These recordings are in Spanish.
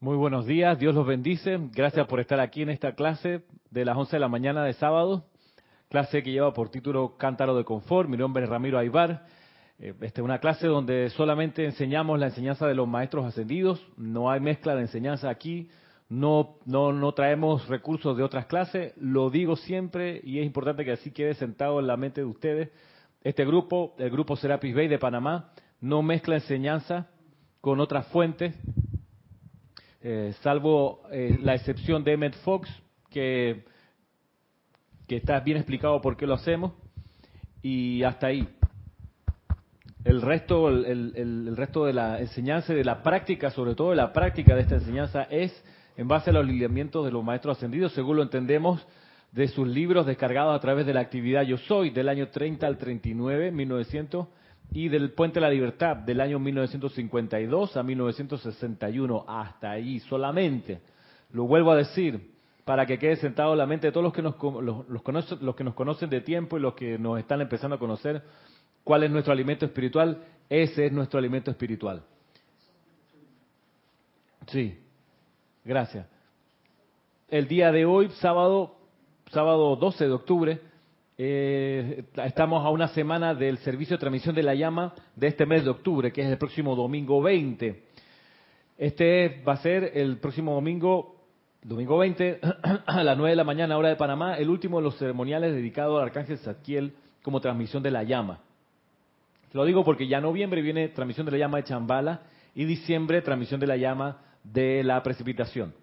Muy buenos días, Dios los bendice. Gracias por estar aquí en esta clase de las 11 de la mañana de sábado. Clase que lleva por título Cántaro de Confort. Mi nombre es Ramiro Aybar. Eh, esta es una clase donde solamente enseñamos la enseñanza de los maestros ascendidos. No hay mezcla de enseñanza aquí. No, no, no traemos recursos de otras clases. Lo digo siempre y es importante que así quede sentado en la mente de ustedes. Este grupo, el grupo Serapis Bay de Panamá, no mezcla enseñanza con otras fuentes eh, salvo eh, la excepción de Emmett Fox, que, que está bien explicado por qué lo hacemos, y hasta ahí. El resto, el, el, resto de la enseñanza y de la práctica, sobre todo de la práctica de esta enseñanza, es en base a los lineamientos de los maestros ascendidos, según lo entendemos de sus libros descargados a través de la actividad Yo Soy del año 30 al 39, 1900 y del Puente de la Libertad del año 1952 a 1961, hasta ahí solamente. Lo vuelvo a decir para que quede sentado en la mente de todos los que, nos, los, conocen, los que nos conocen de tiempo y los que nos están empezando a conocer cuál es nuestro alimento espiritual. Ese es nuestro alimento espiritual. Sí, gracias. El día de hoy, sábado, sábado 12 de octubre, eh, estamos a una semana del servicio de transmisión de la llama de este mes de octubre, que es el próximo domingo 20. Este va a ser el próximo domingo, domingo 20, a las 9 de la mañana, hora de Panamá, el último de los ceremoniales dedicado al Arcángel Zadkiel como transmisión de la llama. Lo digo porque ya noviembre viene transmisión de la llama de Chambala y diciembre transmisión de la llama de la precipitación.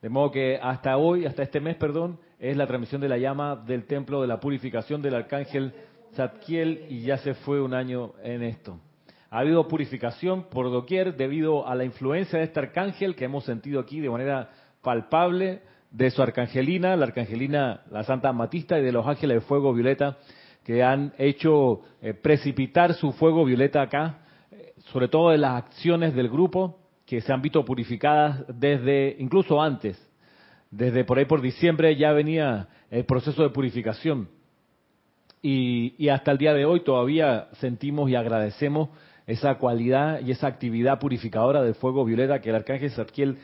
De modo que hasta hoy, hasta este mes, perdón, es la transmisión de la llama del templo de la purificación del arcángel Zadkiel y ya se fue un año en esto. Ha habido purificación por doquier debido a la influencia de este arcángel que hemos sentido aquí de manera palpable de su arcangelina, la arcangelina, la Santa Amatista y de los ángeles de fuego violeta que han hecho eh, precipitar su fuego violeta acá, eh, sobre todo de las acciones del grupo que se han visto purificadas desde, incluso antes, desde por ahí por diciembre ya venía el proceso de purificación. Y, hasta el día de hoy todavía sentimos y agradecemos esa cualidad y esa actividad purificadora del fuego violeta que el arcángel Zadkiel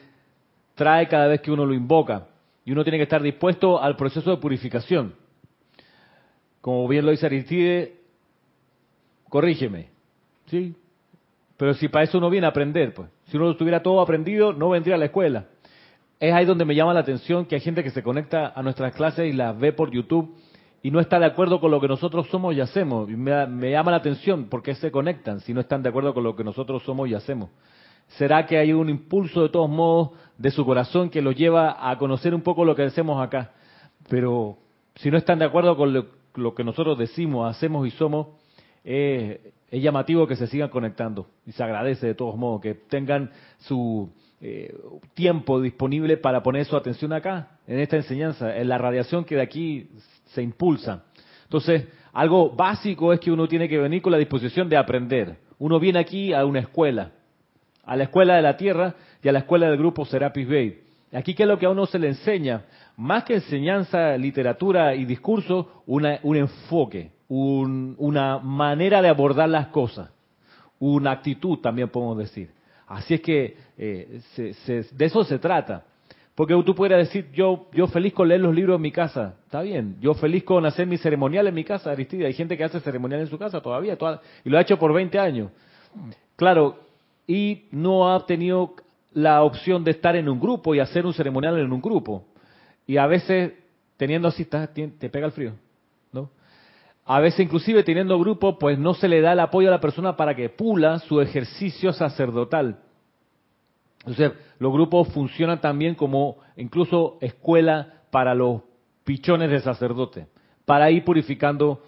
trae cada vez que uno lo invoca. Y uno tiene que estar dispuesto al proceso de purificación. Como bien lo dice Aristide, corrígeme. ¿Sí? Pero si para eso uno viene a aprender, pues. Si uno estuviera todo aprendido, no vendría a la escuela es ahí donde me llama la atención que hay gente que se conecta a nuestras clases y las ve por YouTube y no está de acuerdo con lo que nosotros somos y hacemos. Y me, llama la atención por qué se conectan si no están de acuerdo con lo que nosotros somos y hacemos. ¿Será que hay un impulso de todos modos de su corazón que los lleva a conocer un poco lo que hacemos acá? Pero si no están de acuerdo con lo, que nosotros decimos, hacemos y somos, es llamativo que se sigan conectando. Y se agradece de todos modos que tengan su eh, tiempo disponible para poner su atención acá, en esta enseñanza, en la radiación que de aquí se impulsa. Entonces, algo básico es que uno tiene que venir con la disposición de aprender. Uno viene aquí a una escuela, a la escuela de la tierra y a la escuela del grupo Serapis Bay. Aquí, ¿qué es lo que a uno se le enseña? Más que enseñanza, literatura y discurso, una, un enfoque, una manera de abordar las cosas, una actitud también podemos decir. Así es que eh, de eso se trata. Porque tú puedes decir, yo, yo feliz con leer los libros en mi casa, está bien. Yo feliz con hacer mi ceremonial en mi casa, Aristide. Hay gente que hace ceremonial en su casa todavía, y lo ha hecho por 20 años. Claro, y no ha tenido la opción de estar en un grupo y hacer un ceremonial en un grupo. Y a veces, teniendo así, te pega el frío. A veces inclusive teniendo grupo, pues no se le da el apoyo a la persona para que pula su ejercicio sacerdotal. Entonces, los grupos funcionan también como incluso escuela para los pichones de sacerdote, para ir purificando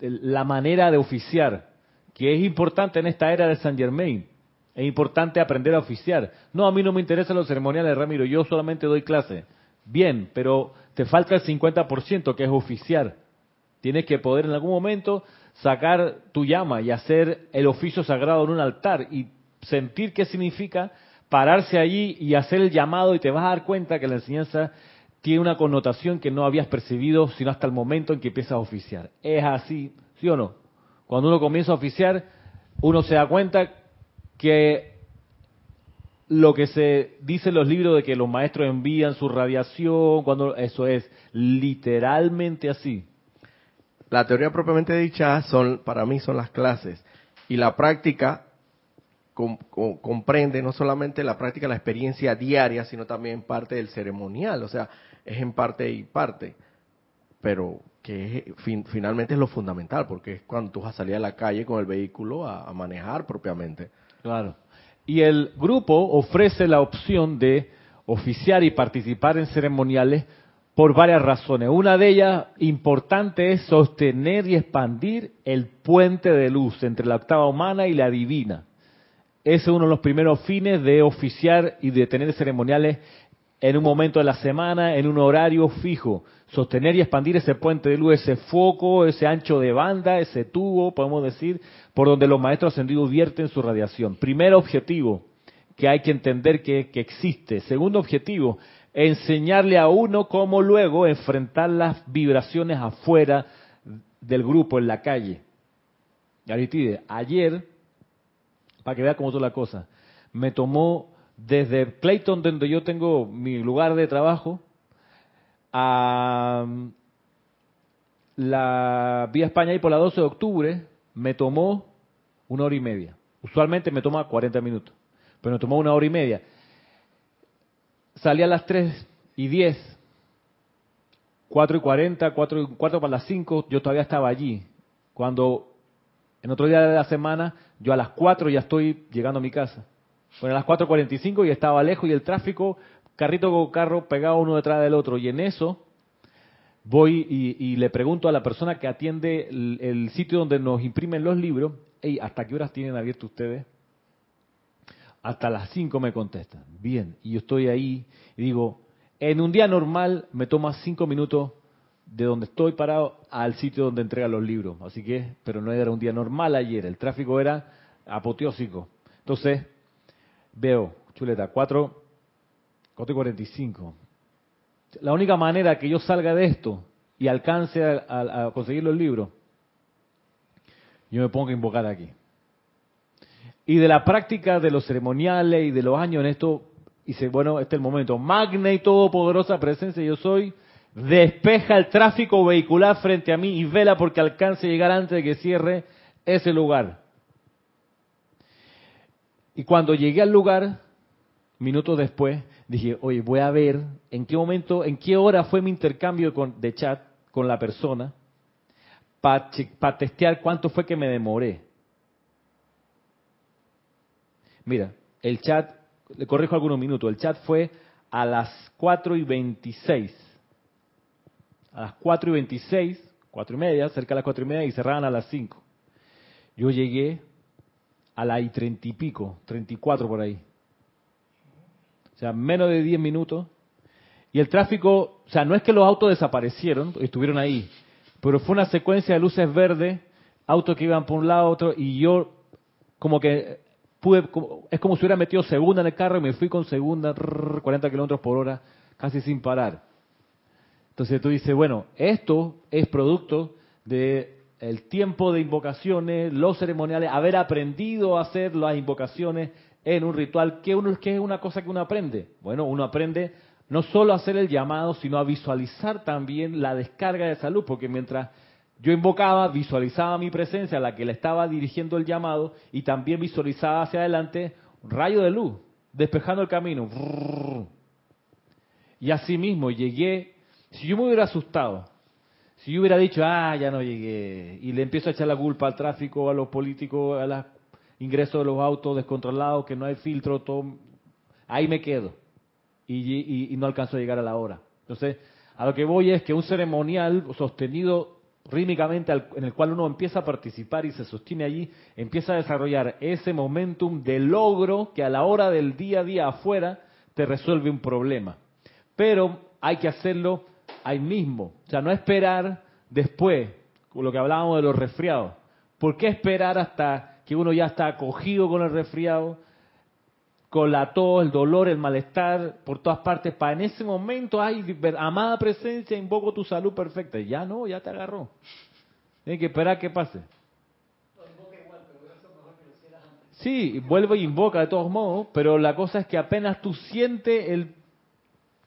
la manera de oficiar, que es importante en esta era de San Germain. Es importante aprender a oficiar. No, a mí no me interesan los ceremoniales, Ramiro, yo solamente doy clase. Bien, pero te falta el 50% que es oficiar. Tienes que poder en algún momento sacar tu llama y hacer el oficio sagrado en un altar y sentir qué significa pararse allí y hacer el llamado y te vas a dar cuenta que la enseñanza tiene una connotación que no habías percibido sino hasta el momento en que empiezas a oficiar. Es así, ¿sí o no? Cuando uno comienza a oficiar, uno se da cuenta que lo que se dice en los libros de que los maestros envían su radiación, cuando eso es literalmente así. La teoría propiamente dicha son, para mí, son las clases. Y la práctica comprende no solamente la práctica, la experiencia diaria, sino también parte del ceremonial. O sea, es en parte y parte. Pero que finalmente es lo fundamental, porque es cuando tú vas a salir a la calle con el vehículo a manejar propiamente. Claro. Y el grupo ofrece la opción de oficiar y participar en ceremoniales por varias razones. Una de ellas importante es sostener y expandir el puente de luz entre la octava humana y la divina. Ese es uno de los primeros fines de oficiar y de tener ceremoniales en un momento de la semana, en un horario fijo. Sostener y expandir ese puente de luz, ese foco, ese ancho de banda, ese tubo, podemos decir, por donde los maestros ascendidos vierten su radiación. Primer objetivo que hay que entender que, existe. Segundo objetivo, enseñarle a uno cómo luego enfrentar las vibraciones afuera del grupo, en la calle. Aritide, ayer, para que vea cómo es la cosa, me tomó desde Clayton, donde yo tengo mi lugar de trabajo, a la vía España y por la 12 de octubre, me tomó una hora y media. Usualmente me toma 40 minutos, pero me tomó una hora y media. Salí a las 3 y 10, 4 y 40, 4 y cuarto para las 5, yo todavía estaba allí. Cuando en otro día de la semana, yo a las 4 ya estoy llegando a mi casa. Bueno, a las 4.45 y estaba lejos y el tráfico, carrito con carro pegado uno detrás del otro. Y en eso voy y, le pregunto a la persona que atiende el, sitio donde nos imprimen los libros, hey, ¿hasta qué horas tienen abierto ustedes? Hasta las 5 me contestan. Bien, y yo estoy ahí y digo, en un día normal me toma 5 minutos de donde estoy parado al sitio donde entrega los libros. Así que, pero no era un día normal ayer, el tráfico era apoteósico. Entonces, veo, chuleta, 4, 4 y 45. La única manera que yo salga de esto y alcance a, conseguir los libros, yo me pongo a invocar aquí. Y de la práctica de los ceremoniales y de los años en esto, dice, bueno, este es el momento. Magna y todopoderosa presencia yo soy, despeja el tráfico vehicular frente a mí y vela porque alcance a llegar antes de que cierre ese lugar. Y cuando llegué al lugar, minutos después, dije, oye, voy a ver en qué momento, en qué hora fue mi intercambio de chat con la persona para testear cuánto fue que me demoré. Mira, el chat, le corrijo algunos minutos, el chat fue a las 4 y 26. A las 4 y 26, 4 y media, cerca de las 4 y media, y cerraban a las 5. Yo llegué a las y 30 y pico, 34 por ahí sea, menos de 10 minutos. Y el tráfico, o sea, no es que los autos desaparecieron, estuvieron ahí, pero fue una secuencia de luces verdes, autos que iban por un lado otro, y yo como que pude, es como si hubiera metido segunda en el carro y me fui con segunda, 40 kilómetros por hora, casi sin parar. Entonces tú dices, bueno, esto es producto de el tiempo de invocaciones, los ceremoniales, haber aprendido a hacer las invocaciones en un ritual. ¿Qué, uno, es una cosa que uno aprende? Bueno, uno aprende no solo a hacer el llamado, sino a visualizar también la descarga de salud, porque mientras yo invocaba, visualizaba mi presencia, la que le estaba dirigiendo el llamado, y también visualizaba hacia adelante un rayo de luz, despejando el camino. Y así mismo llegué, si yo me hubiera asustado, si yo hubiera dicho, ah, ya no llegué, y le empiezo a echar la culpa al tráfico, a los políticos, a las ingreso de los autos descontrolados, que no hay filtro, todo, ahí me quedo y, no alcanzo a llegar a la hora. Entonces, a lo que voy es que un ceremonial sostenido rítmicamente en el cual uno empieza a participar y se sostiene allí, empieza a desarrollar ese momentum de logro que a la hora del día a día afuera te resuelve un problema. Pero hay que hacerlo ahí mismo, o sea, no esperar después, lo que hablábamos de los resfriados. ¿Por qué esperar hasta que uno ya está acogido con el resfriado, con la el dolor, el malestar por todas partes, para en ese momento, ay, amada presencia, invoco tu salud perfecta. Ya no, ya te agarró. Tienes que esperar que pase. Sí, vuelve e invoca de todos modos, pero la cosa es que apenas tú sientes el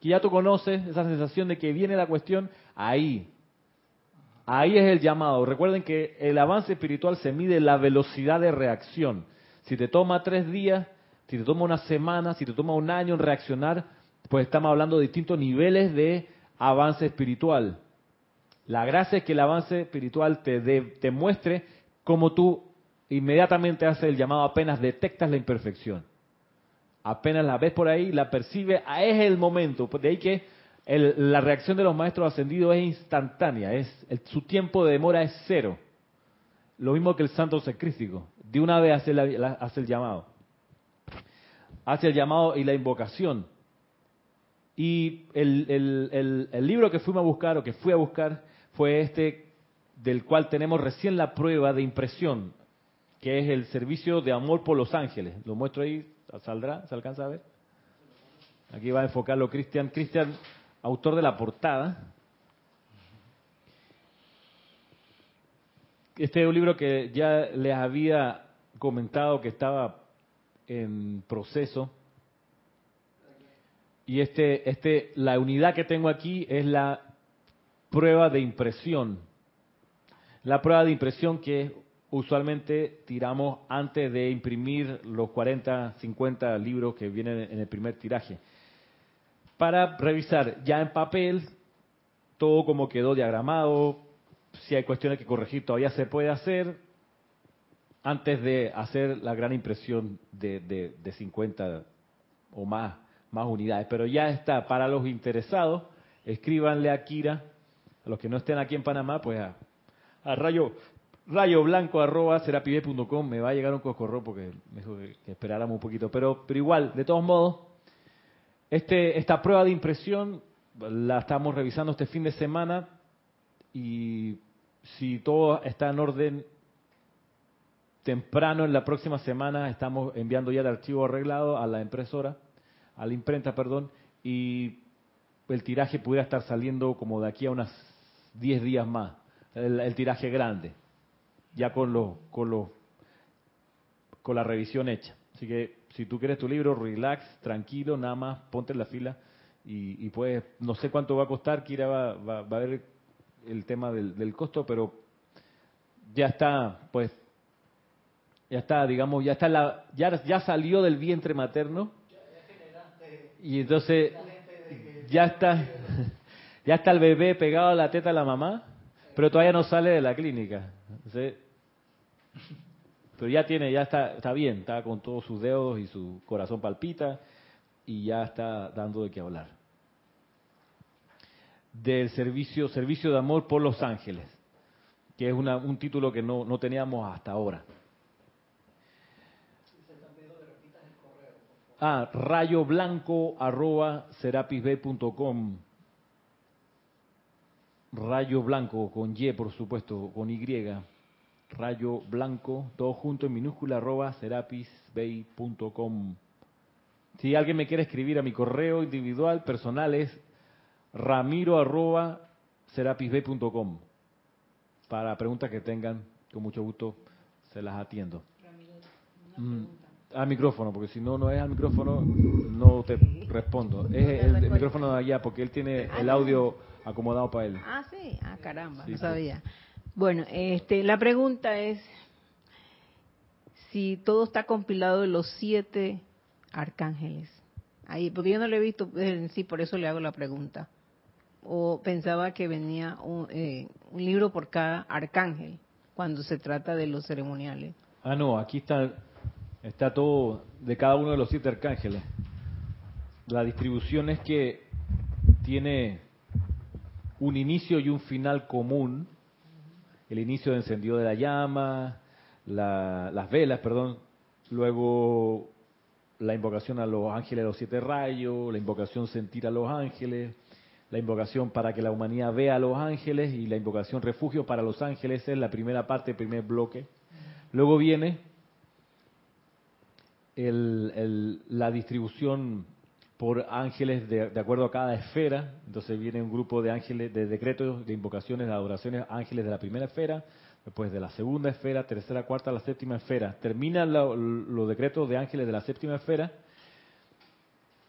que ya tú conoces, esa sensación de que viene la cuestión, ahí. Ahí es el llamado. Recuerden que el avance espiritual se mide en la velocidad de reacción. Si te toma tres días, si te toma una semana, si te toma un año en reaccionar, pues estamos hablando de distintos niveles de avance espiritual. La gracia es que el avance espiritual te, te muestre cómo tú inmediatamente haces el llamado apenas detectas la imperfección. Apenas la ves por ahí, la percibes, ah, es el momento. De ahí que la reacción de los maestros ascendidos es instantánea, es su tiempo de demora es cero. Lo mismo que el santo sacrístico. De una vez hace, hace el llamado. Hace el llamado y la invocación. Y el, el libro que fuimos a buscar o que fui a buscar fue este del cual tenemos recién la prueba de impresión, que es el servicio de amor por los ángeles. Lo muestro ahí, ¿saldrá? ¿Se alcanza a ver? Aquí va a enfocarlo Cristian. Cristian, autor de la portada. Este es un libro que ya les había comentado que estaba en proceso. Y este, este, la unidad que tengo aquí es la prueba de impresión. La prueba de impresión que usualmente tiramos antes de imprimir los 40, 50 libros que vienen en el primer tiraje. Para revisar ya en papel todo como quedó diagramado, si hay cuestiones que corregir todavía se puede hacer antes de hacer la gran impresión de, de 50 o más, más unidades. Pero ya está, para los interesados, escríbanle a Kira a los que no estén aquí en Panamá, pues a, rayo rayo blanco arroba serapibe.com me va a llegar un coscorro porque me dijo que, esperáramos un poquito. Pero, pero igual, de todos modos, este, esta prueba de impresión la estamos revisando este fin de semana y si todo está en orden, temprano en la próxima semana estamos enviando ya el archivo arreglado a la impresora, a la imprenta, perdón, y el tiraje pudiera estar saliendo como de aquí a unas 10 días más, el, tiraje grande, ya con, lo, con, lo, con la revisión hecha. Así que si tú quieres tu libro, relax, tranquilo, nada más, ponte en la fila y, y pues, no sé cuánto va a costar, Kira va, va, va a ver el tema del, costo, pero ya está, pues, ya está, digamos, ya está la, ya, ya salió del vientre materno y entonces ya está ya está el bebé pegado a la teta de la mamá, pero todavía no sale de la clínica. Pero ya tiene, ya está, está bien, está con todos sus dedos y su corazón palpita y ya está dando de qué hablar. Del servicio, servicio de amor por los ángeles, que es un título que no, no teníamos hasta ahora. Ah, rayo blanco arroba serapisb.com Rayo Blanco, con Y por supuesto, con Y. Rayo Blanco, todo junto en minúscula, arroba serapisbay.com. Si alguien me quiere escribir a mi correo individual, personal, es ramiro arroba serapisbay.com. Para preguntas que tengan, con mucho gusto se las atiendo. Mm, al micrófono, porque si no, no es al micrófono, no te respondo. Es el, micrófono de allá, porque él tiene el audio acomodado para él. Ah, sí, ah, caramba, no sabía. Bueno, este, la pregunta es si todo está compilado en los siete arcángeles. Ahí, porque yo no lo he visto en sí, por eso le hago la pregunta. O pensaba que venía un, eh, un libro por cada arcángel cuando se trata de los ceremoniales. Ah, no, aquí está, está todo de cada uno de los siete arcángeles. La distribución es que tiene un inicio y un final común. El inicio de encendido de la llama, las velas, perdón. Luego la invocación a los ángeles de los siete rayos, la invocación sentir a los ángeles, la invocación para que la humanidad vea a los ángeles y la invocación refugio para los ángeles es la primera parte, el primer bloque. Luego viene la distribución por ángeles de, acuerdo a cada esfera. Entonces viene un grupo de ángeles, de decretos, de invocaciones, de adoraciones, ángeles de la primera esfera, después de la segunda esfera, tercera, cuarta, la séptima esfera. Terminan lo- los decretos de ángeles de la séptima esfera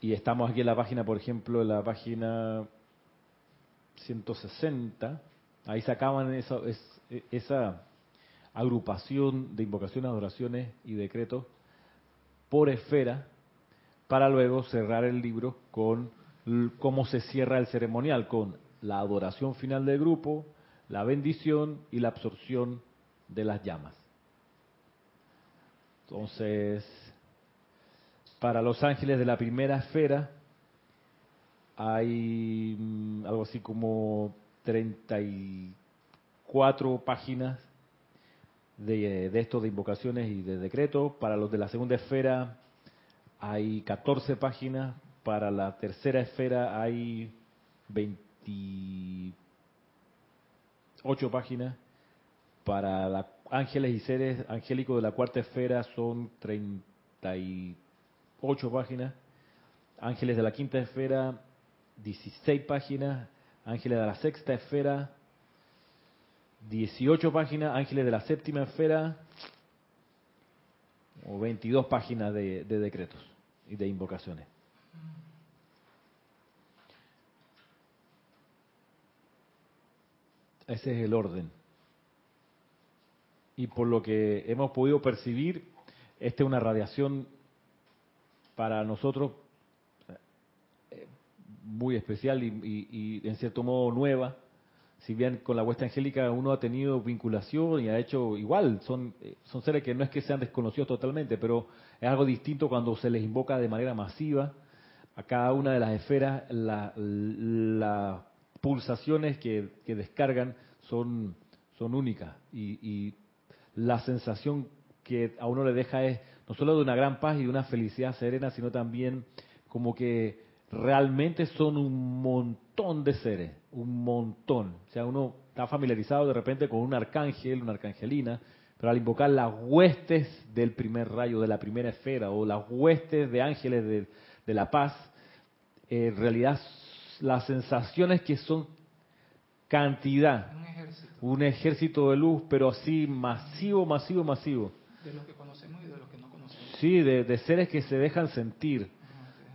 y estamos aquí en la página, por ejemplo, en la página 160. Ahí sacaban esa, es- esa agrupación de invocaciones, adoraciones y decretos por esfera para luego cerrar el libro con cómo se cierra el ceremonial, con la adoración final del grupo, la bendición y la absorción de las llamas. Entonces, para los ángeles de la primera esfera hay mm, algo así como 34 páginas de, de esto de invocaciones y de decretos. Para los de la segunda esfera hay 14 páginas. Para la tercera esfera hay 28 páginas. Para la- ángeles y seres angélicos de la cuarta esfera son 38 páginas. Ángeles de la quinta esfera, 16 páginas. Ángeles de la sexta esfera, 18 páginas. Ángeles de la séptima esfera, o 22 páginas de, de decretos y de invocaciones. Ese es el orden. Y por lo que hemos podido percibir, esta es una radiación para nosotros eh, muy especial y, y- y en cierto modo nueva. Si bien con la huesta angélica uno ha tenido vinculación y ha hecho igual, son, eh, son seres que no es que sean desconocidos totalmente, pero es algo distinto cuando se les invoca de manera masiva a cada una de las esferas, la- las pulsaciones que, que descargan son, son únicas. Y, y la sensación que a uno le deja es no solo de una gran paz y de una felicidad serena, sino también como que realmente son un montón de seres, un montón. O sea, uno está familiarizado de repente con un arcángel, una arcangelina, pero al invocar las huestes del primer rayo, de la primera esfera, o las huestes de ángeles de, de la paz, eh, en realidad las sensaciones que son cantidad, Un ejército un ejército de luz, pero así masivo, masivo, masivo. de los que conocemos y de los que no conocemos. Sí, de, de seres que se dejan sentir.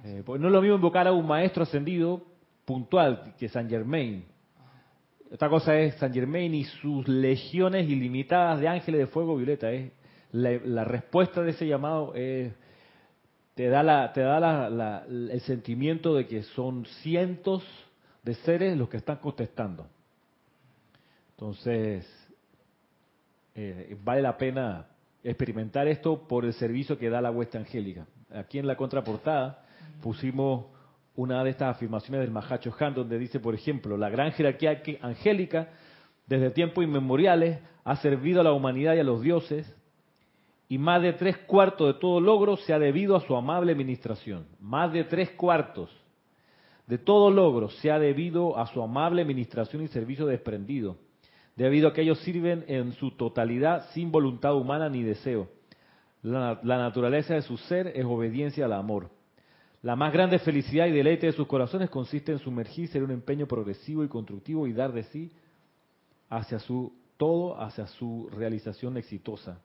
Eh, porque no es lo mismo invocar a un maestro ascendido puntual que San Germain. Esta cosa es San Germain y sus legiones ilimitadas de ángeles de fuego violeta. Es la, la respuesta de ese llamado te da la, te da la- el sentimiento de que son cientos de seres los que están contestando. Entonces, eh, vale la pena experimentar esto por el servicio que da la huesta angélica. Aquí en la contraportada pusimos una de estas afirmaciones del Mahacho Han, donde dice, por ejemplo, la gran jerarquía angélica desde tiempos inmemoriales ha servido a la humanidad y a los dioses, y más de tres cuartos de todo logro se ha debido a su amable administración. Más de tres cuartos de todo logro se ha debido a su amable administración y servicio desprendido, debido a que ellos sirven en su totalidad sin voluntad humana ni deseo. La, la naturaleza de su ser es obediencia al amor. La más grande felicidad y deleite de sus corazones consiste en sumergirse en un empeño progresivo y constructivo y dar de sí hacia su todo, hacia su realización exitosa.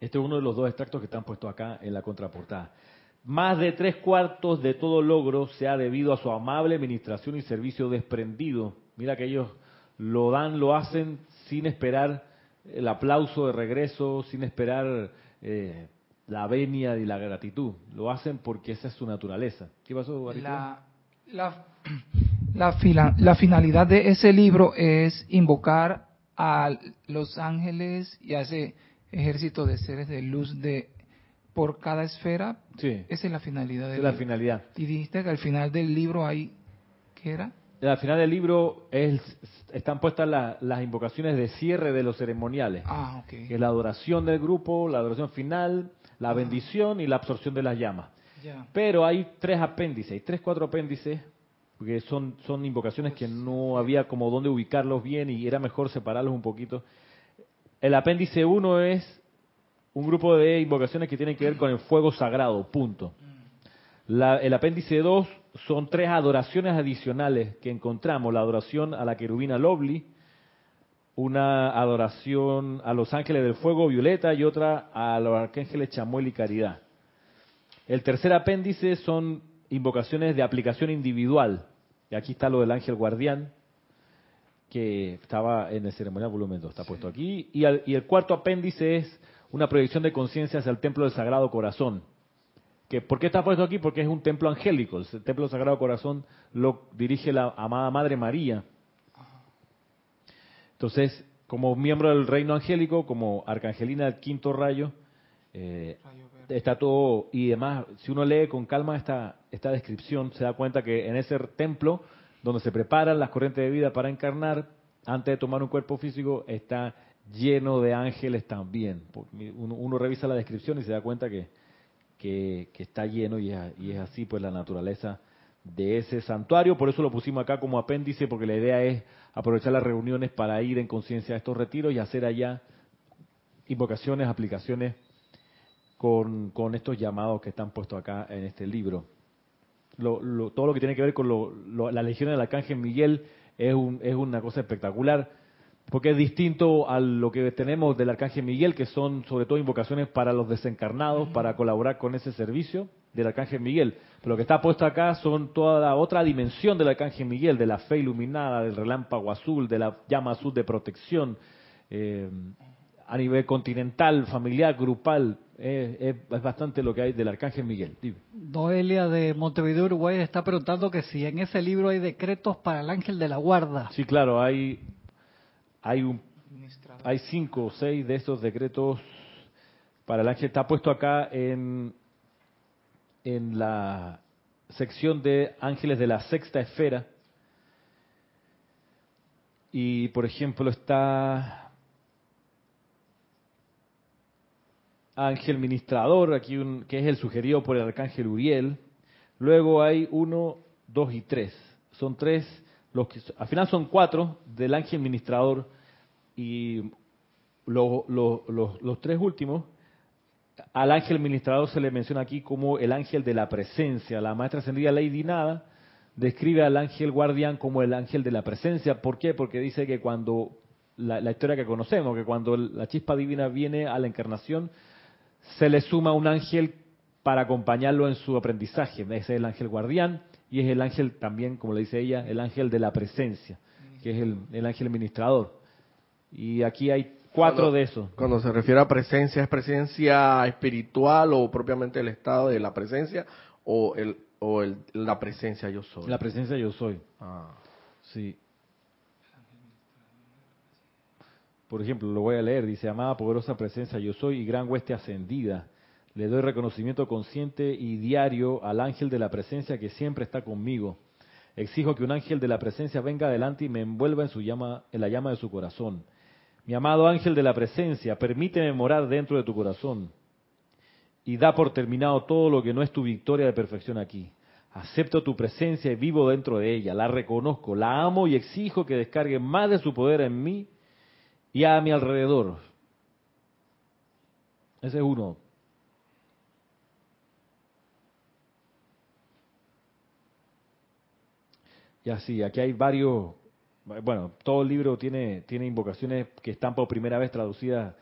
Este es uno de los dos extractos que están puestos acá en la contraportada. Más de tres cuartos de todo logro se ha debido a su amable administración y servicio desprendido. Mira que ellos lo dan, lo hacen sin esperar el aplauso de regreso, sin esperar eh, la venia y la gratitud. Lo hacen porque esa es su naturaleza. ¿Qué pasó? La, la, la, fila- la finalidad de ese libro es invocar a los ángeles y a ese ejército de seres de luz de por cada esfera. Sí, Esa es la finalidad del es la libro. finalidad. Y dijiste que al final del libro hay, ¿qué era? Al final del libro es- están puestas la- las invocaciones de cierre de los ceremoniales. Ah, ok. que es la adoración del grupo, la adoración final, la bendición y la absorción de las llamas. Pero hay tres apéndices, hay tres, cuatro apéndices, porque son, son invocaciones que no había como dónde ubicarlos bien y era mejor separarlos un poquito. El apéndice uno es un grupo de invocaciones que tienen que ver con el fuego sagrado, punto. La- el apéndice 2 son tres adoraciones adicionales que encontramos. La adoración a la querubina Lovely, una adoración a los ángeles del fuego violeta y otra a los arcángeles Chamuel y Caridad. El tercer apéndice son invocaciones de aplicación individual. Y aquí está lo del ángel guardián, que estaba en el ceremonial volumen 2, está puesto aquí. Y, y el cuarto apéndice es una proyección de conciencia hacia el templo del Sagrado Corazón. Que, ¿Por qué está puesto aquí? Porque es un templo angélico. El templo del Sagrado Corazón lo dirige la amada Madre María. Entonces, como miembro del reino angélico, como arcangelina del quinto rayo, eh, está todo, y además, si uno lee con calma esta, esta descripción, se da cuenta que en ese templo, donde se preparan las corrientes de vida para encarnar, antes de tomar un cuerpo físico, está lleno de ángeles también. Uno, revisa la descripción y se da cuenta que, que, está lleno y es, así pues la naturaleza de ese santuario. Por eso lo pusimos acá como apéndice, porque la idea es aprovechar las reuniones para ir en conciencia a estos retiros y hacer allá invocaciones, aplicaciones con, con estos llamados que están puestos acá en este libro. todo lo que tiene que ver con la legión del arcángel Miguel es, un, es una cosa espectacular porque es distinto a lo que tenemos del Arcángel Miguel, que son sobre todo invocaciones para los desencarnados, para colaborar con ese servicio del Arcángel Miguel. Pero lo que está puesto acá son toda la otra dimensión del Arcángel Miguel, de la fe iluminada, del relámpago azul, de la llama azul de protección, eh, a nivel continental, familiar, grupal. es bastante lo que hay del Arcángel Miguel. Noelia de Montevideo, Uruguay, está preguntando que si en ese libro hay decretos para el ángel de la guarda. Sí, claro, hay hay, un, hay cinco o seis de esos decretos para el ángel. Está puesto acá en, en la sección de ángeles de la sexta esfera. Y, por ejemplo, está ángel ministrador, aquí un, que es el sugerido por el arcángel Uriel. Luego hay uno, dos y tres. Son tres, los que, al final son cuatro del ángel ministrador y los tres últimos, al ángel ministrador se le menciona aquí como el ángel de la presencia. La maestra ascendida Lady Nada describe al ángel guardián como el ángel de la presencia. ¿Por qué? Porque dice que cuando, la, la historia que conocemos, que cuando la chispa divina viene a la encarnación, se le suma un ángel para acompañarlo en su aprendizaje. Ese es el ángel guardián y es el ángel también, como le dice ella, el ángel de la presencia, que es el, el ángel ministrador. Y aquí hay cuatro de esos. Cuando se refiere a presencia, ¿es presencia espiritual o propiamente el estado de la presencia o, el, o el, la presencia yo soy? La presencia yo soy. Ah. Sí. Por ejemplo, lo voy a leer. Dice, amada poderosa presencia yo soy y gran hueste ascendida. Le doy reconocimiento consciente y diario al ángel de la presencia que siempre está conmigo. Exijo que un ángel de la presencia venga adelante y me envuelva en su llama, en la llama de su corazón mi amado ángel de la presencia, permíteme morar dentro de tu corazón y da por terminado todo lo que no es tu victoria de perfección aquí. Acepto tu presencia y vivo dentro de ella, la reconozco, la amo y exijo que descargue más de su poder en mí y a mi alrededor. Ese es uno. Y así, aquí hay varios bueno, todo el libro tiene, tiene invocaciones que están por primera vez traducidas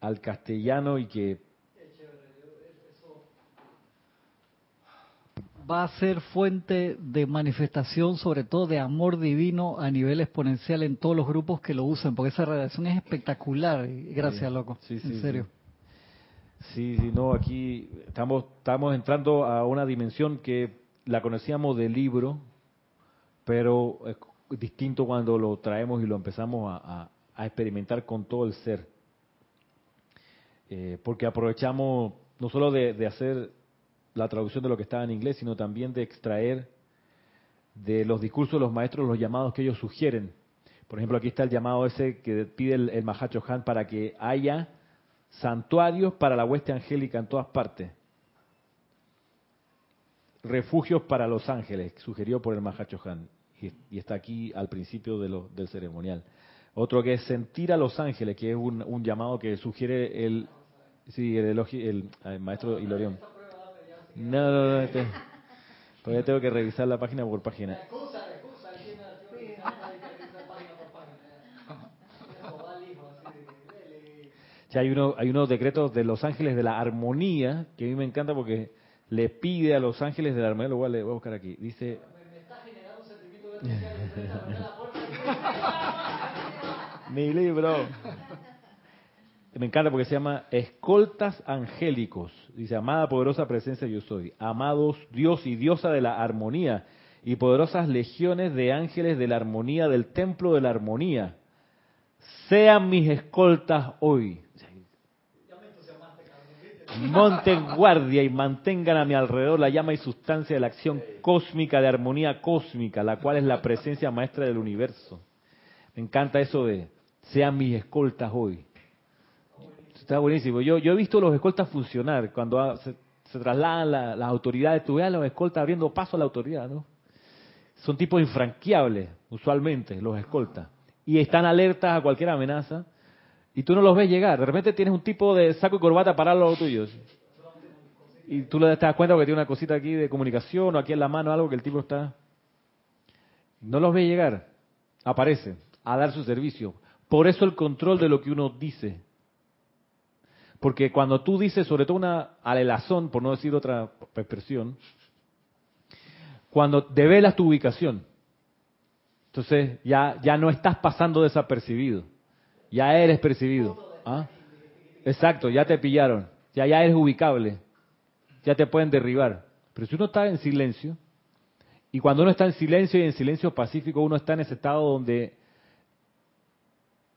al castellano y que va a ser fuente de manifestación, sobre todo de amor divino a nivel exponencial en todos los grupos que lo usen, porque esa radiación es espectacular. Gracias, loco. Sí, sí, en serio. Sí. sí, no, aquí estamos, estamos entrando a una dimensión que la conocíamos del libro, pero distinto cuando lo traemos y lo empezamos a, experimentar con todo el ser. Eh, porque aprovechamos no solo de, hacer la traducción de lo que estaba en inglés, sino también de extraer de los discursos de los maestros los llamados que ellos sugieren. Por ejemplo, aquí está el llamado ese que pide el, el Mahacho Han para que haya santuarios para la hueste angélica en todas partes. Refugios para los ángeles, sugerido por el Mahacho Han y, está aquí al principio de lo, del ceremonial. Otro que es sentir a los ángeles, que es un, un llamado que sugiere el, sí, el, el, maestro Hilarión. No, no, no, este, todavía tengo que revisar la página por página. hay, uno, hay unos decretos de los ángeles de la armonía que a mí me encanta porque le pide a los ángeles de la armonía, lo voy a, voy a buscar aquí, dice... Mi libro. Me encanta porque se llama Escoltas Angélicos. Dice, amada poderosa presencia yo soy. Amados Dios y diosa de la armonía y poderosas legiones de ángeles de la armonía del templo de la armonía. Sean mis escoltas hoy. Monten guardia y mantengan a mi alrededor la llama y sustancia de la acción cósmica, de armonía cósmica, la cual es la presencia maestra del universo. Me encanta eso de sean mis escoltas hoy. Está buenísimo. Yo, yo he visto los escoltas funcionar cuando se, trasladan las autoridades. Tú ves a los escoltas abriendo paso a la autoridad, ¿no? Son tipos infranqueables, usualmente, los escoltas. Y están alertas a cualquier amenaza. Y tú no los ves llegar. De repente tienes un tipo de saco y corbata para los tuyos. Y tú le das cuenta que tiene una cosita aquí de comunicación o aquí en la mano algo que el tipo está. No los ves llegar. Aparece a dar su servicio. Por eso el control de lo que uno dice. Porque cuando tú dices, sobre todo una alelazón, por no decir otra expresión, cuando develas tu ubicación, entonces ya, ya no estás pasando desapercibido, ya eres percibido. ¿Ah? Exacto, ya te pillaron, ya, ya eres ubicable, ya te pueden derribar. Pero si uno está en silencio, y cuando uno está en silencio y en silencio pacífico, uno está en ese estado donde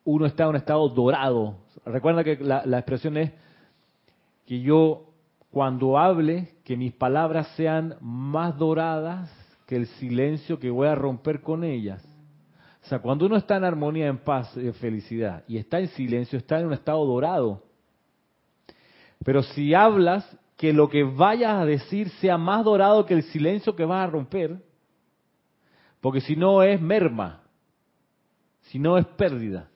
uno está en un estado dorado. Recuerda que la, expresión es que yo cuando hable, que mis palabras sean más doradas que el silencio que voy a romper con ellas. O sea, cuando uno está en armonía, en paz, en felicidad, y está en silencio, está en un estado dorado. Pero si hablas, que lo que vayas a decir sea más dorado que el silencio que vas a romper, porque si no es merma, si no es pérdida.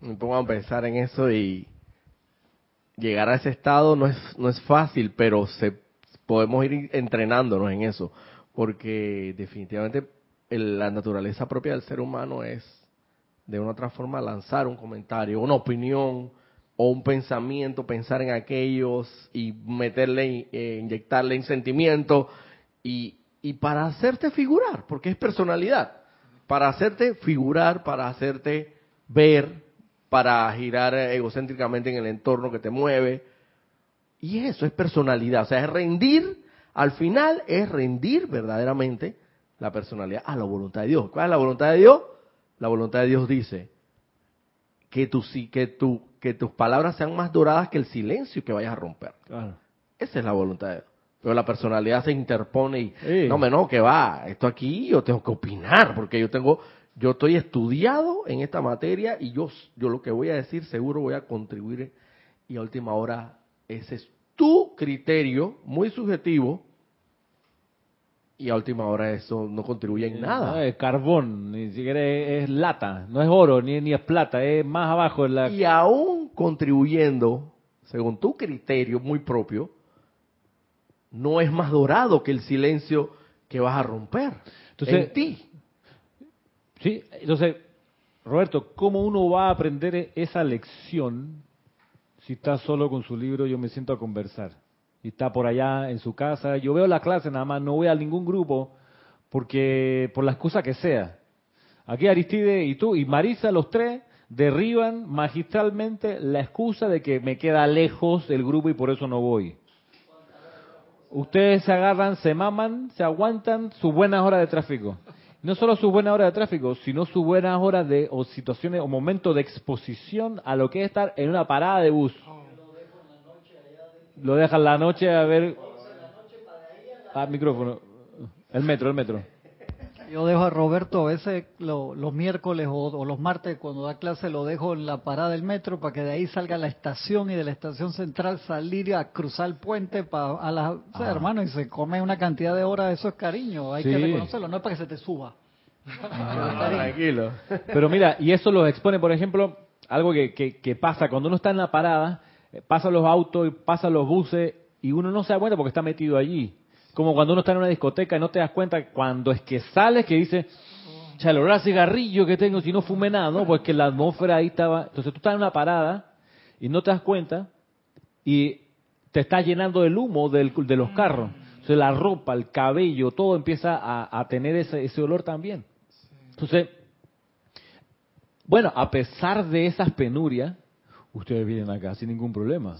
Me pongo a pensar en eso y llegar a ese estado no es, no es fácil, pero se, podemos ir entrenándonos en eso, porque definitivamente la naturaleza propia del ser humano es de una otra forma lanzar un comentario, una opinión o un pensamiento, pensar en aquellos y meterle, eh, inyectarle en sentimiento y, y para hacerte figurar, porque es personalidad, para hacerte figurar, para hacerte ver, para girar egocéntricamente en el entorno que te mueve. Y eso es personalidad, o sea, es rendir, al final es rendir verdaderamente la personalidad a la voluntad de Dios. ¿Cuál es la voluntad de Dios? La voluntad de Dios dice que, tu, que, tu, que tus palabras sean más doradas que el silencio que vayas a romper. Esa es la voluntad de Dios. Pero la personalidad se interpone y, no, me no, que va, esto aquí yo tengo que opinar, porque yo tengo, yo estoy estudiado en esta materia y yo, yo lo que voy a decir seguro voy a contribuir y a última hora ese es tu criterio muy subjetivo y a última hora eso no contribuye en nada. No, es carbón, ni siquiera es, lata, no es oro, ni, ni es plata, es más abajo. En la... Y aún contribuyendo, según tu criterio muy propio, no es más dorado que el silencio que vas a romper Entonces, en ti. Sí, entonces, Roberto, ¿cómo uno va a aprender esa lección si está solo con su libro? Yo me siento a conversar. Y está por allá en su casa. Yo veo la clase nada más, no voy a ningún grupo porque por la excusa que sea. Aquí Aristide y tú y Marisa, los tres, derriban magistralmente la excusa de que me queda lejos el grupo y por eso no voy. Ustedes se agarran, se maman, se aguantan sus buenas horas de tráfico no solo su buena hora de tráfico, sino su buena hora de o situaciones o momentos de exposición a lo que es estar en una parada de bus. Lo dejan la noche a ver. Ah, micrófono. El metro, el metro. Yo dejo a Roberto a veces los miércoles o, los martes cuando da clase lo dejo en la parada del metro para que de ahí salga a la estación y de la estación central salir a cruzar el puente para a las ah. hermano y se come una cantidad de horas eso es cariño hay que reconocerlo no es para que se te suba ah, tranquilo pero mira y eso lo expone por ejemplo algo que, que, pasa cuando uno está en la parada pasan los autos y pasan los buses y uno no se da cuenta porque está metido allí como cuando uno está en una discoteca y no te das cuenta cuando es que sales que dice, sea, el olor a cigarrillo que tengo si no fumé nada, ¿no? Pues que la atmósfera ahí estaba. Entonces tú estás en una parada y no te das cuenta y te estás llenando el humo del- de los carros. Entonces la ropa, el cabello, todo empieza a, a tener ese, ese olor también. Entonces, bueno, a pesar de esas penurias, ustedes vienen acá sin ningún problema.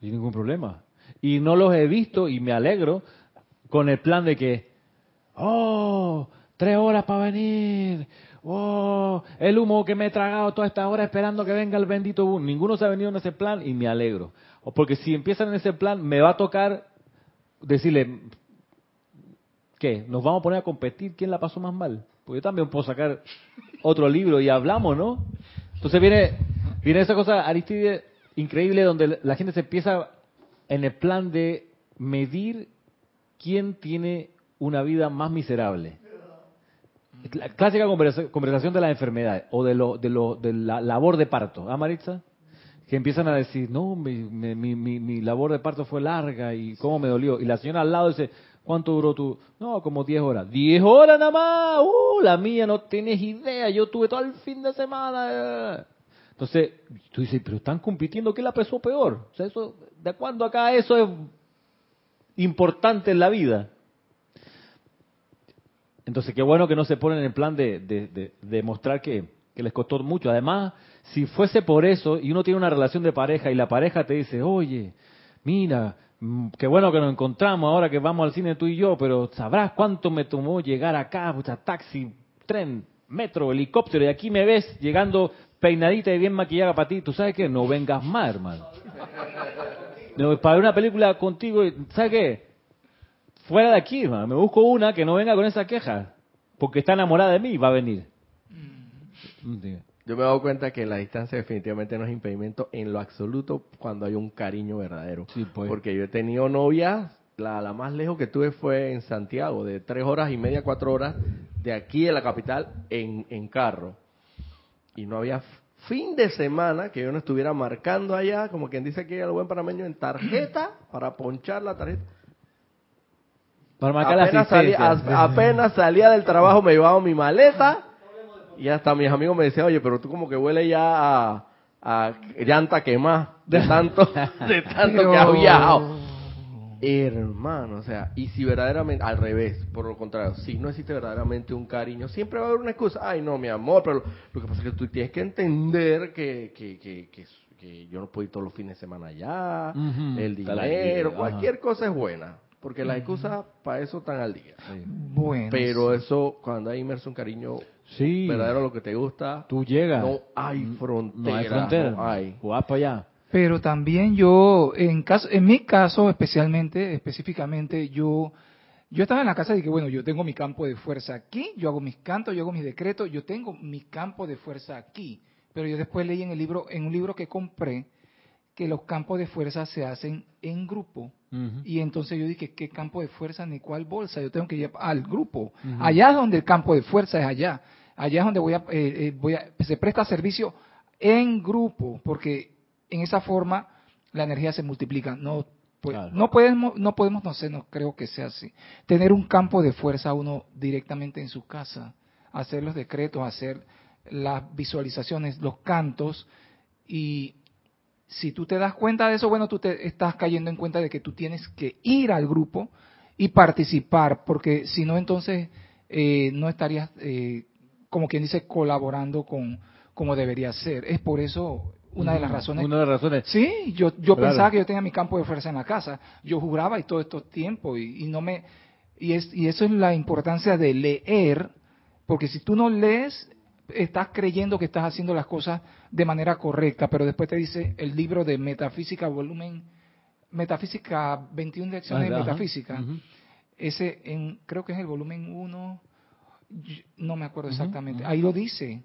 Sin ningún problema. Y no los he visto y me alegro con el plan de que, oh, tres horas para venir. Oh, el humo que me he tragado toda esta hora esperando que venga el bendito boom. Ninguno se ha venido en ese plan y me alegro. O Porque si empiezan en ese plan, me va a tocar decirle, ¿qué? ¿Nos vamos a poner a competir quién la pasó más mal? Porque yo también puedo sacar otro libro y hablamos, ¿no? Entonces viene, viene esa cosa, Aristide, increíble, donde la gente se empieza en el plan de medir quién tiene una vida más miserable. La clásica conversa- conversación de las enfermedades o de, lo, de, lo, de la labor de parto. ¿Ah, Maritza? Que empiezan a decir, no, mi, mi, mi, mi- labor de parto fue larga y cómo me dolió. Y la señora al lado dice, ¿cuánto duró tu? No, como 10 horas. ¿10 horas nada más? ¡Uh! La mía no tienes idea. Yo tuve todo el fin de semana. Entonces, tú dices, pero están compitiendo, ¿qué la pesó peor? O sea, eso, ¿de cuándo acá eso es importante en la vida? Entonces, qué bueno que no se ponen en plan de, de, de- mostrar que, que les costó mucho. Además, si fuese por eso y uno tiene una relación de pareja y la pareja te dice, oye, mira, mm, qué bueno que nos encontramos ahora que vamos al cine tú y yo, pero sabrás cuánto me tomó llegar acá, pucha, taxi, tren, metro, helicóptero, y aquí me ves llegando peinadita y bien maquillada para ti. ¿Tú sabes qué? No vengas más, hermano. No, para ver una película contigo, ¿sabes qué? fuera de aquí, hermano. me busco una que no venga con esa queja, porque está enamorada de mí, va a venir. Mm. Yo me he dado cuenta que la distancia definitivamente no es impedimento en lo absoluto cuando hay un cariño verdadero. Sí, pues. Porque yo he tenido novias, la, la más lejos que tuve fue en Santiago, de tres horas y media, cuatro horas, de aquí de la capital en, en carro. Y no había fin de semana que yo no estuviera marcando allá, como quien dice que el buen panameño, en tarjeta, para ponchar la tarjeta. Para marcar la Apenas salía, asistencia. a- apenas salía del trabajo me llevaba mi maleta y hasta mis amigos me decían, oye, pero tú como que huele ya a, a llanta quemada de tanto, de tanto que has viajado. Hermano, o sea, y si verdaderamente, al revés, por lo contrario, si no existe verdaderamente un cariño, siempre va a haber una excusa, ay no, mi amor, pero lo, lo que pasa es que tú tienes que entender que, que, que, que, que yo no puedo ir todos los fines de semana allá, el dinero, idea, cualquier cosa es buena, porque las excusas para eso están al día. Sí. Bueno, Pero eso, cuando hay inmerso un cariño Sí, verdadero a lo que te gusta, tú llegas. no hay Mm, frontera. No hay frontera. no hay. O vas para allá. Pero también yo, en caso, en mi caso especialmente, específicamente, yo, yo estaba en la casa y que bueno, yo tengo mi campo de fuerza aquí, yo hago mis cantos, yo hago mis decretos, yo tengo mi campo de fuerza aquí. Pero yo después leí en el libro, en un libro que compré, que los campos de fuerza se hacen en grupo. Y entonces yo dije, ¿qué campo de fuerza ni cuál bolsa? Yo tengo que ir al grupo. Allá es donde el campo de fuerza es allá. Allá es donde voy a, eh, eh, voy a, se presta servicio en grupo, porque en esa forma la energía se multiplica. No, pues, Claro. no podemos, no podemos, no sé, no creo que sea así. Tener un campo de fuerza uno directamente en su casa, hacer los decretos, hacer las visualizaciones, los cantos y si tú te das cuenta de eso, bueno, tú te estás cayendo en cuenta de que tú tienes que ir al grupo y participar, porque si no, entonces eh, no estarías, eh, como quien dice, colaborando con como debería ser. Es por eso una de las razones. Una de las razones. Sí, yo, yo Claro. pensaba que yo tenía mi campo de fuerza en la casa. Yo juraba y todo estos tiempos y, y no me y es y eso es la importancia de leer, porque si tú no lees estás creyendo que estás haciendo las cosas de manera correcta, pero después te dice el libro de Metafísica volumen Metafísica 21 lecciones de Ajá. Metafísica. Ese en creo que es el volumen 1 no me acuerdo exactamente. Ahí lo dice.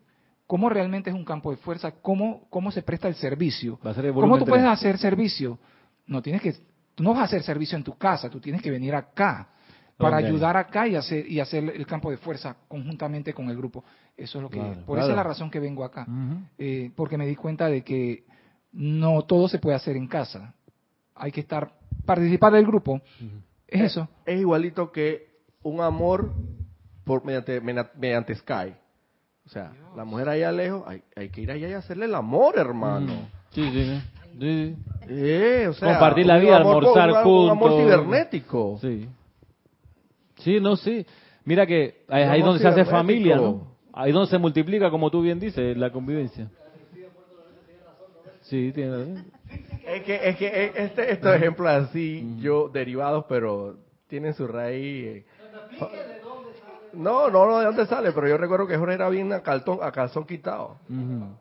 Cómo realmente es un campo de fuerza, cómo cómo se presta el servicio. Va a ser el ¿Cómo tú puedes hacer servicio? No tienes que, tú no vas a hacer servicio en tu casa, tú tienes que venir acá para ayudar acá y hacer y hacer el campo de fuerza conjuntamente con el grupo. Eso es lo que, Claro, por eso es claro. la razón que vengo acá. Eh, porque me di cuenta de que no todo se puede hacer en casa. Hay que estar participar del grupo. Es eso. Es igualito que un amor por mediante, mediante Sky. O sea, la mujer allá lejos, hay, hay que ir allá y hacerle el amor, hermano. Mm. Sí, sí, sí. Sí, Eh, o sea, Compartir la vida, amor- almorzar un, un amor juntos. cibernético. sí. Sí, no, sí. Mira que ahí, ahí donde se hace familia, ¿no? Ahí donde se multiplica, como tú bien dices, la convivencia. Sí, tiene razón. Es que, es que este, estos ejemplos así, yo derivados, pero tienen su raíz. eh. No, no, no, de dónde sale, pero yo recuerdo que eso era bien a, calzón, quitado. Ujú.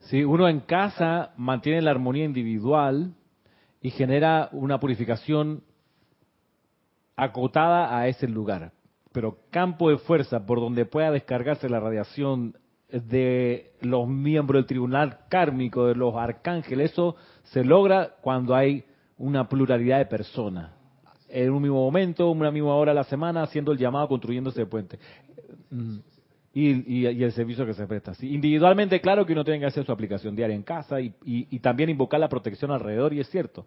Sí, uno en casa mantiene la armonía individual y genera una purificación acotada a ese lugar. Pero campo de fuerza por donde pueda descargarse la radiación de los miembros del tribunal kármico, de los arcángeles, eso se logra cuando hay una pluralidad de personas. En un mismo momento, una misma hora a la semana, haciendo el llamado, construyendo ese puente. Mm. Y, y- el servicio que se presta. Individualmente, claro que uno tiene que hacer su aplicación diaria en casa y, y- y también invocar la protección alrededor, y es cierto.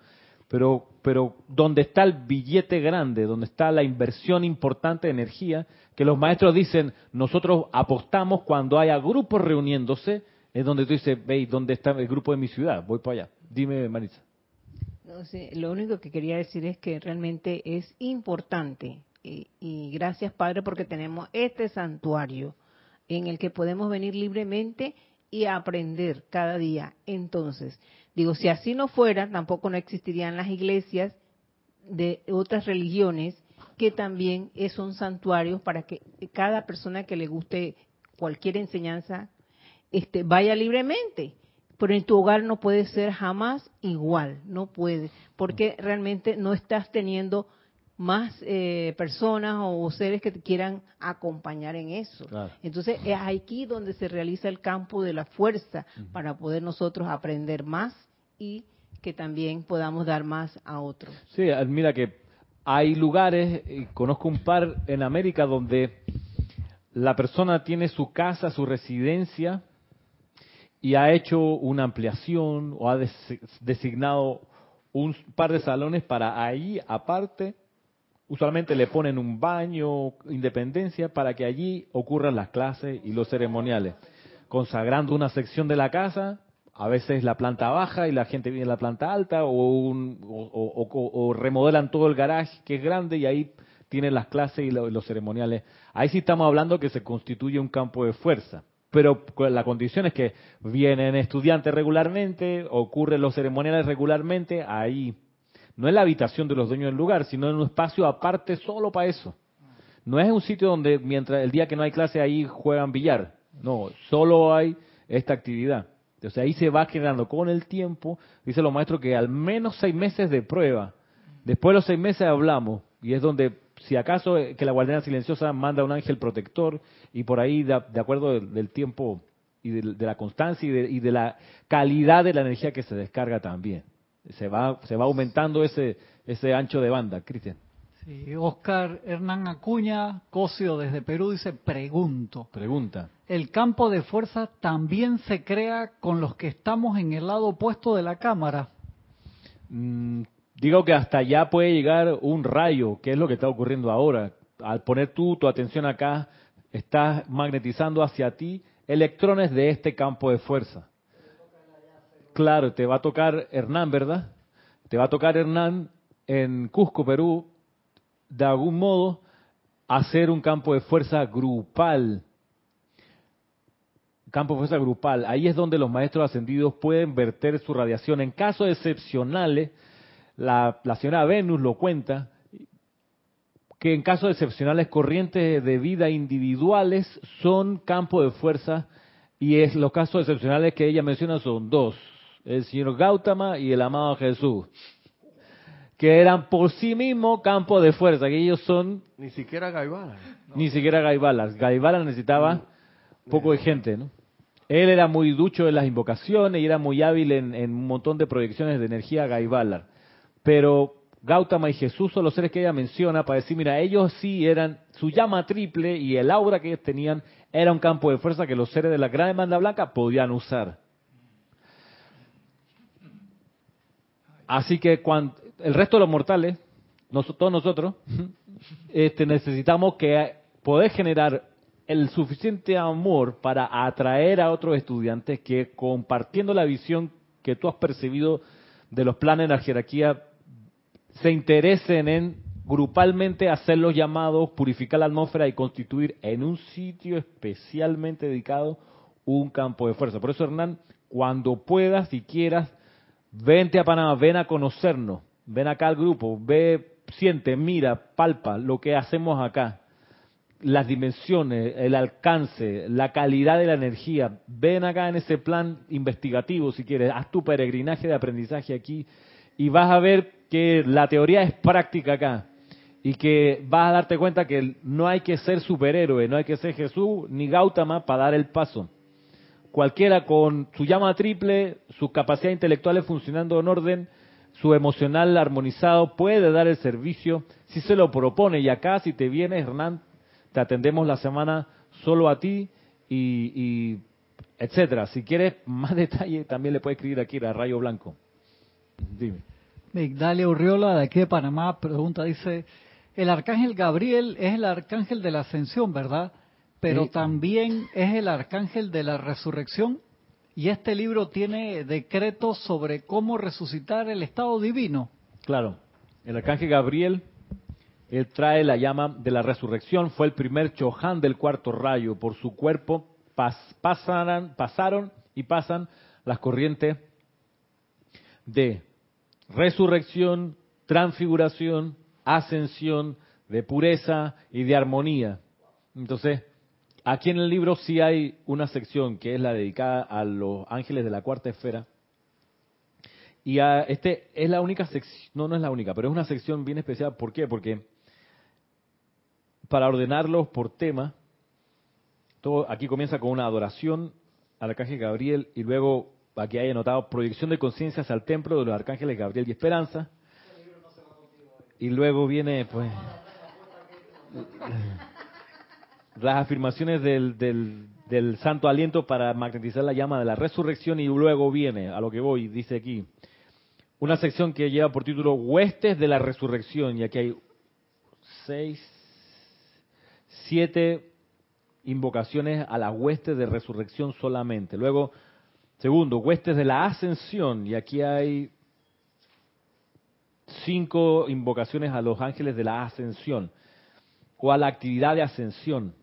Pero, pero donde está el billete grande, donde está la inversión importante de energía, que los maestros dicen, nosotros apostamos cuando haya grupos reuniéndose, es donde tú dices, veis, ¿dónde está el grupo de mi ciudad? Voy para allá. Dime, Marisa. Lo único que quería decir es que realmente es importante y, y gracias Padre porque tenemos este santuario en el que podemos venir libremente y aprender cada día. Entonces, digo, si así no fuera, tampoco no existirían las iglesias de otras religiones que también son santuarios para que cada persona que le guste cualquier enseñanza este, vaya libremente. Pero en tu hogar no puede ser jamás igual, no puede, porque realmente no estás teniendo más eh, personas o seres que te quieran acompañar en eso. Claro. Entonces es aquí donde se realiza el campo de la fuerza para poder nosotros aprender más y que también podamos dar más a otros. Sí, mira que hay lugares, y conozco un par en América donde la persona tiene su casa, su residencia, y ha hecho una ampliación o ha des- designado un par de salones para ahí, aparte, usualmente le ponen un baño, independencia, para que allí ocurran las clases y los ceremoniales, consagrando una sección de la casa, a veces la planta baja y la gente viene en la planta alta, o, un- o- o- remodelan todo el garage que es grande y ahí tienen las clases y lo- los ceremoniales. Ahí sí estamos hablando que se constituye un campo de fuerza. Pero la condición es que vienen estudiantes regularmente, ocurren los ceremoniales regularmente, ahí no es la habitación de los dueños del lugar, sino en un espacio aparte solo para eso. No es un sitio donde mientras el día que no hay clase ahí juegan billar. No, solo hay esta actividad. Sea, ahí se va generando con el tiempo, dice los maestros que al menos seis meses de prueba. Después de los seis meses hablamos y es donde, si acaso eh, que la guardiana silenciosa manda un ángel protector y por ahí, de, de acuerdo del, del tiempo y de, la constancia y de, y de la calidad de la energía que se descarga también. Se va, se va aumentando ese, ese ancho de banda, Cristian. Sí, Oscar Hernán Acuña, Cosio desde Perú, dice, pregunto, Pregunta. ¿el campo de fuerza también se crea con los que estamos en el lado opuesto de la cámara? Mm, digo que hasta allá puede llegar un rayo, que es lo que está ocurriendo ahora. Al poner tú tu atención acá, estás magnetizando hacia ti electrones de este campo de fuerza. Claro, te va a tocar Hernán, ¿verdad? Te va a tocar Hernán en Cusco, Perú, de algún modo, hacer un campo de fuerza grupal. Campo de fuerza grupal. Ahí es donde los maestros ascendidos pueden verter su radiación. En casos excepcionales, la, la señora Venus lo cuenta, que en casos excepcionales corrientes de vida individuales son campo de fuerza y es los casos excepcionales que ella menciona son dos, el señor Gautama y el amado Jesús, que eran por sí mismos campo de fuerza, que ellos son Ni siquiera Gaibala. ni siquiera Gaibalas. Gaibalas necesitaba poco de gente, ¿no? Él era muy ducho en las invocaciones y era muy hábil en, en un montón de proyecciones de energía Gaibalar. Pero Gautama y Jesús son los seres que ella menciona para decir, mira, ellos sí eran, su llama triple y el aura que ellos tenían era un campo de fuerza que los seres de la gran demanda blanca podían usar. Así que cuando, el resto de los mortales, nos- todos nosotros, este, necesitamos que podés generar el suficiente amor para atraer a otros estudiantes que compartiendo la visión que tú has percibido de los planes de la jerarquía se interesen en grupalmente hacer los llamados, purificar la atmósfera y constituir en un sitio especialmente dedicado un campo de fuerza. Por eso, Hernán, cuando puedas y quieras, vente a Panamá, ven a conocernos, ven acá al grupo, ve, siente, mira, palpa lo que hacemos acá, las dimensiones, el alcance, la calidad de la energía. Ven acá en ese plan investigativo, si quieres, haz tu peregrinaje de aprendizaje aquí y vas a ver que la teoría es práctica acá y que vas a darte cuenta que no hay que ser superhéroe, no hay que ser Jesús ni Gautama para dar el paso. Cualquiera con su llama triple, sus capacidades intelectuales funcionando en orden, su emocional armonizado, puede dar el servicio si se lo propone. Y acá, si te vienes, Hernán, te atendemos la semana solo a ti y, etcétera. Si quieres más detalle, también le puedes escribir aquí a Rayo Blanco. Dime. Migdalia Urriola, de aquí de Panamá, pregunta, dice, el arcángel Gabriel es el arcángel de la ascensión, ¿verdad? Pero Sí. también es el arcángel de la resurrección. Y este libro tiene decretos sobre cómo resucitar el estado divino. Claro, el arcángel Gabriel, él trae la llama de la resurrección, fue el primer Chohan del cuarto rayo. Por su cuerpo pas- pasaran- pasaron y pasan las corrientes de resurrección, transfiguración, ascensión, de pureza y de armonía. Entonces, aquí en el libro sí hay una sección que es la dedicada a los ángeles de la cuarta esfera. Y a este es la única sección, no, no es la única, pero es una sección bien especial. ¿Por qué? Porque para ordenarlos por tema, todo aquí comienza con una adoración al arcángel Gabriel y luego aquí hay anotado proyección de conciencias al templo de los arcángeles Gabriel y Esperanza. Y luego viene, pues, las afirmaciones del, del, santo aliento para magnetizar la llama de la resurrección y luego viene, a lo que voy, dice aquí, una sección que lleva por título Huestes de la Resurrección y aquí hay seis, siete invocaciones a las huestes de resurrección solamente. Luego, segundo, huestes de la ascensión y aquí hay cinco invocaciones a los ángeles de la ascensión o a la actividad de ascensión.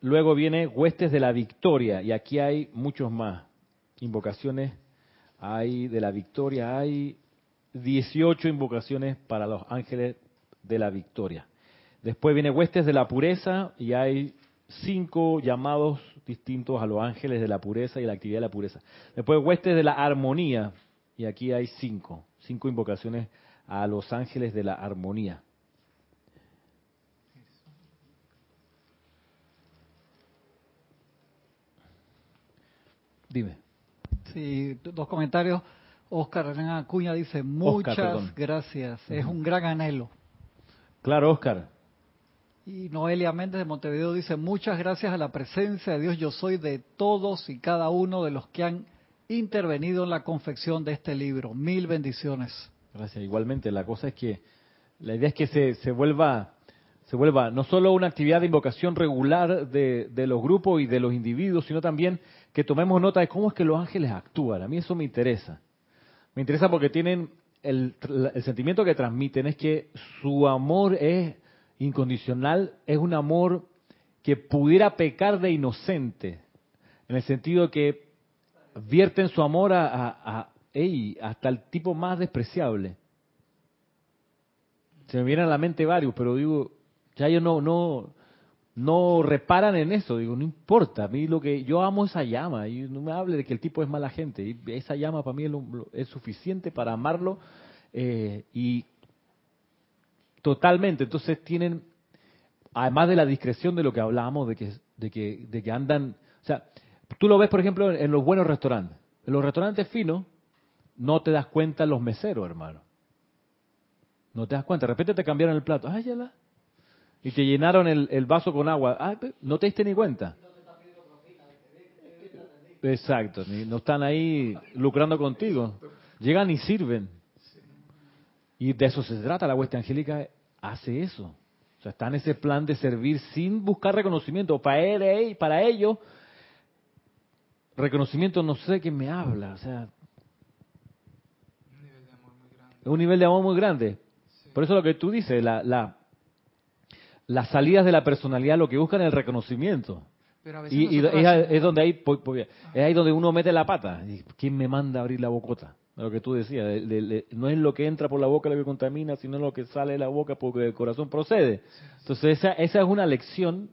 Luego viene huestes de la victoria y aquí hay muchos más invocaciones. Hay de la victoria, hay 18 invocaciones para los ángeles de la victoria. Después viene huestes de la pureza y hay cinco llamados distintos a los ángeles de la pureza y la actividad de la pureza. Después huestes de la armonía y aquí hay cinco, cinco invocaciones a los ángeles de la armonía. Dime. Sí, do- dos comentarios. Oscar Hernán Acuña dice, muchas perdón. gracias, es un gran anhelo. Claro, Oscar. Y Noelia Méndez de Montevideo dice, muchas gracias a la presencia de Dios, yo soy de todos y cada uno de los que han intervenido en la confección de este libro. Mil bendiciones. Gracias. Igualmente, la cosa es que la idea es que se, se vuelva se vuelva no solo una actividad de invocación regular de, de los grupos y de los individuos, sino también que tomemos nota de cómo es que los ángeles actúan. A mí eso me interesa. Me interesa porque tienen el, el sentimiento que transmiten es que su amor es incondicional, es un amor que pudiera pecar de inocente, en el sentido que vierten su amor a, a- hasta el tipo más despreciable. Se me vienen a la mente varios, pero digo, ya ellos no, no, no reparan en eso. Digo, no importa, a mí lo que yo amo esa llama, y no me hable de que el tipo es mala gente. Y esa llama para mí es, lo- es suficiente para amarlo eh, y totalmente. Entonces tienen, además de la discreción de lo que hablábamos, de que, de que, de que andan, o sea, tú lo ves, por ejemplo, en los buenos restaurantes. En los restaurantes finos, no te das cuenta los meseros, hermano. No te das cuenta. De repente te cambiaron el plato. Ay, ya la. Y te llenaron el, vaso con agua. Ay, pe- no te diste ni cuenta. Exacto. No están ahí lucrando contigo. Llegan y sirven. Y de eso se trata. La hueste angélica hace eso. O sea, está en ese plan de servir sin buscar reconocimiento. Para él, para ellos, reconocimiento no sé quién me habla. O sea, es un nivel de amor muy grande. Por eso lo que tú dices, la, la, las salidas de la personalidad lo que buscan es el reconocimiento. y, es, donde hay, es ahí donde uno mete la pata. ¿Quién me manda a abrir la bocota? Lo que tú decías, no es lo que entra por la boca lo que contamina, sino lo que sale de la boca porque el corazón procede. Entonces esa, esa es una lección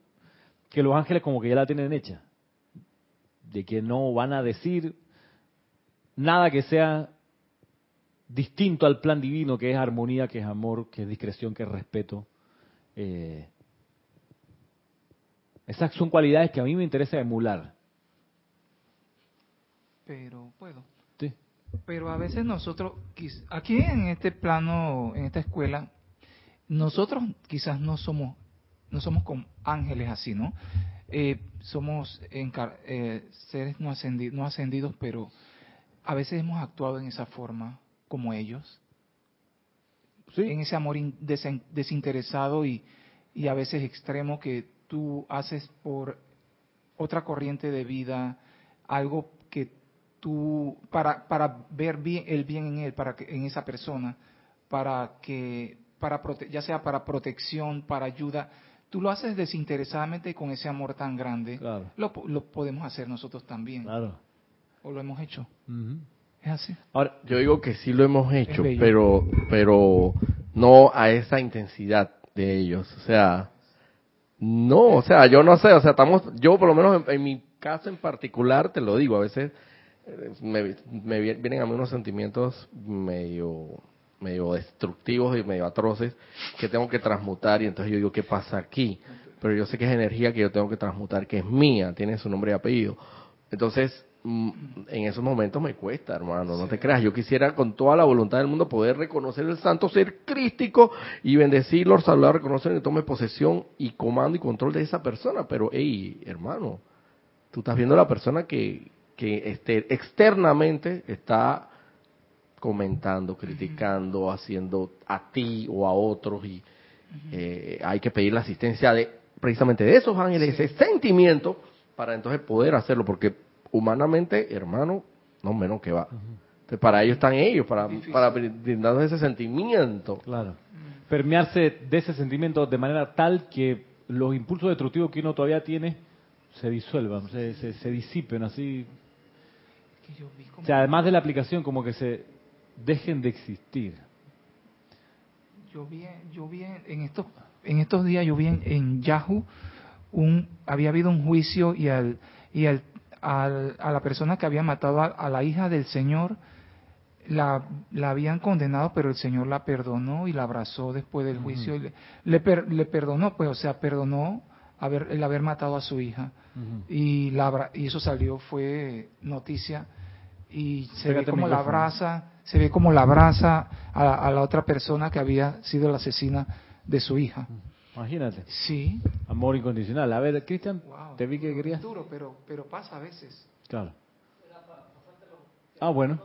que los ángeles como que ya la tienen hecha. De que no van a decir nada que sea distinto al plan divino, que es armonía, que es amor, que es discreción, que es respeto. Eh, esas son cualidades que a mí me interesa emular. Pero puedo. Pero a veces nosotros, aquí en este plano, en esta escuela, nosotros quizás no somos, no somos como ángeles así, ¿no? Eh, somos eh, seres no ascendidos, no ascendidos, pero a veces hemos actuado en esa forma como ellos. En ese amor desinteresado y, y a veces extremo que tú haces por otra corriente de vida, algo que tú, para, para ver bien, el bien en él, para que, en esa persona, para que, para ya sea para protección, para ayuda, tú lo haces desinteresadamente con ese amor tan grande. Lo, lo, podemos hacer nosotros también. Claro. O lo hemos hecho. Ahora, yo digo que sí lo hemos hecho, pero, pero no a esa intensidad de ellos. O sea, no, o sea, yo no sé, o sea, estamos, yo por lo menos en, mi caso en particular, te lo digo, a veces me, me, vienen a mí unos sentimientos medio medio destructivos y medio atroces que tengo que transmutar y entonces yo digo, ¿qué pasa aquí? Pero yo sé que es energía que yo tengo que transmutar, que es mía, tiene su nombre y apellido. Entonces, Mm, en esos momentos me cuesta, hermano, no te creas. Yo quisiera con toda la voluntad del mundo poder reconocer el santo ser crístico y bendecirlo, saludar, reconocer y tome posesión y comando y control de esa persona. Pero, hey, hermano, tú estás viendo a la persona que, que este, externamente está comentando, criticando, haciendo a ti o a otros y eh, hay que pedir la asistencia de precisamente de esos ángeles, ese sentimiento para entonces poder hacerlo, porque humanamente, hermano, no menos que va. para ellos están ellos, para, para brindarnos ese sentimiento. Claro. Permearse de ese sentimiento de manera tal que los impulsos destructivos que uno todavía tiene se disuelvan, se, se, disipen así. O sea, además de la aplicación, como que se dejen de existir. Yo vi, yo vi en estos en estos días yo vi en, Yahoo un había habido un juicio y al y al a la persona que había matado a, la hija del Señor, la, la, habían condenado, pero el Señor la perdonó y la abrazó después del juicio. y le, le, perdonó, pues, o sea, perdonó haber, el haber matado a su hija. y, la, y eso salió, fue noticia. Y se ve como la abraza, se ve como la abraza a, a, la otra persona que había sido la asesina de su hija. Imagínate. Sí. Amor incondicional. A ver, Cristian, te vi que querías. duro, pero, pero pasa a veces. Claro. Ah, bueno.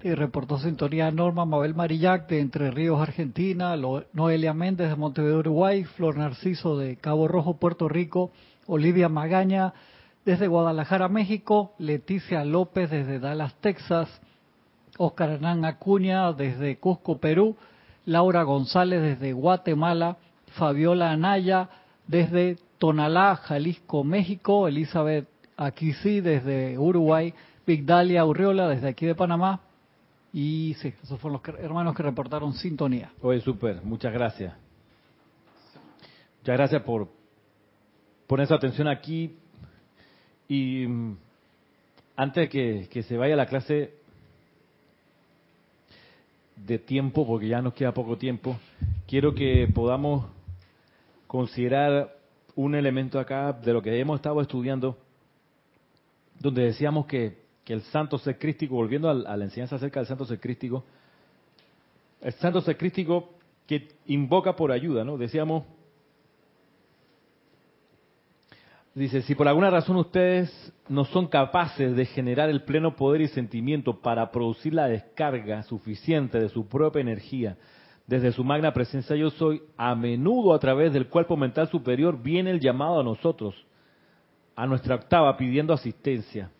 Reportó sintonía Norma Mabel Marillac de Entre Ríos, Argentina, Noelia Méndez de Montevideo, Uruguay, Flor Narciso de Cabo Rojo, Puerto Rico, Olivia Magaña desde Guadalajara, México, Leticia López desde Dallas, Texas, Oscar Hernán Acuña desde Cusco, Perú, Laura González desde Guatemala, Fabiola Anaya desde Tonalá, Jalisco, México, Elizabeth Aquisi desde Uruguay, Vigdalia Urriola desde aquí de Panamá. Y sí, esos fueron los hermanos que reportaron sintonía. Oye, súper, muchas gracias. Muchas gracias por poner su atención aquí. Y mm, antes de que, que se vaya la clase, de tiempo, porque ya nos queda poco tiempo, quiero que podamos considerar un elemento acá de lo que hemos estado estudiando, donde decíamos que, el santo ser crístico, volviendo a, la enseñanza acerca del santo ser crístico, el santo ser crístico que invoca por ayuda, ¿no? Decíamos Dice, si por alguna razón ustedes no son capaces de generar el pleno poder y sentimiento para producir la descarga suficiente de su propia energía desde su magna presencia yo soy, a menudo a través del cuerpo mental superior viene el llamado a nosotros, a nuestra octava, pidiendo asistencia.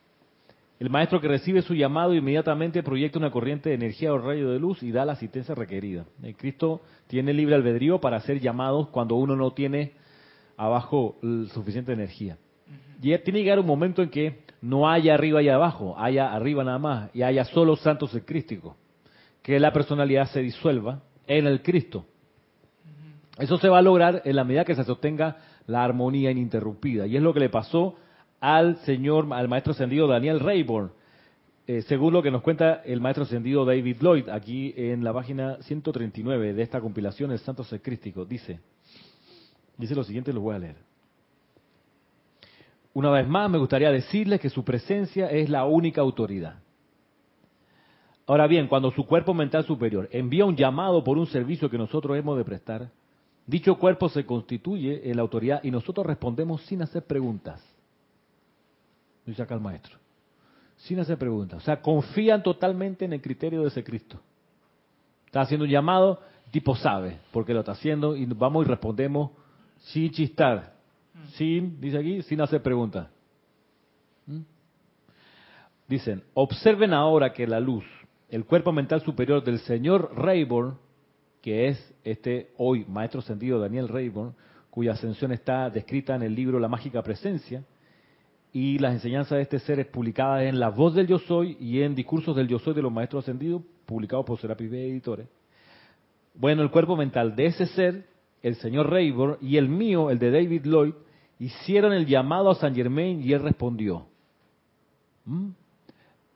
El maestro que recibe su llamado inmediatamente proyecta una corriente de energía o rayo de luz y da la asistencia requerida. El Cristo tiene libre albedrío para hacer llamados cuando uno no tiene abajo suficiente energía. Y tiene que llegar un momento en que no haya arriba y abajo, haya arriba nada más, y haya solo santos en Crístico. Que la personalidad se disuelva en el Cristo. Eso se va a lograr en la medida que se sostenga la armonía ininterrumpida. Y es lo que le pasó al señor, al maestro ascendido Daniel Rayborn, eh, según lo que nos cuenta el maestro ascendido David Lloyd, aquí en la página 139 de esta compilación, El Santo Secrístico, dice, dice lo siguiente, lo voy a leer. Una vez más, me gustaría decirles que su presencia es la única autoridad. Ahora bien, cuando su cuerpo mental superior envía un llamado por un servicio que nosotros hemos de prestar, dicho cuerpo se constituye en la autoridad y nosotros respondemos sin hacer preguntas dice acá el maestro. Sin hacer preguntas. O sea, confían totalmente en el criterio de ese Cristo. Está haciendo un llamado, tipo sabe porque lo está haciendo y vamos y respondemos sin chistar. Sin, dice aquí, sin hacer preguntas. ¿Mm? Dicen, observen ahora que la luz, el cuerpo mental superior del señor Rayborn, que es este hoy maestro sentido Daniel Rayborn, cuya ascensión está descrita en el libro La Mágica Presencia, y las enseñanzas de este ser es publicada en La Voz del Yo Soy y en Discursos del Yo Soy de los Maestros Ascendidos, publicados por Serapis B Editores. Bueno, el cuerpo mental de ese ser, el señor Rayburn, y el mío, el de David Lloyd, hicieron el llamado a San Germain y él respondió. ¿Mm?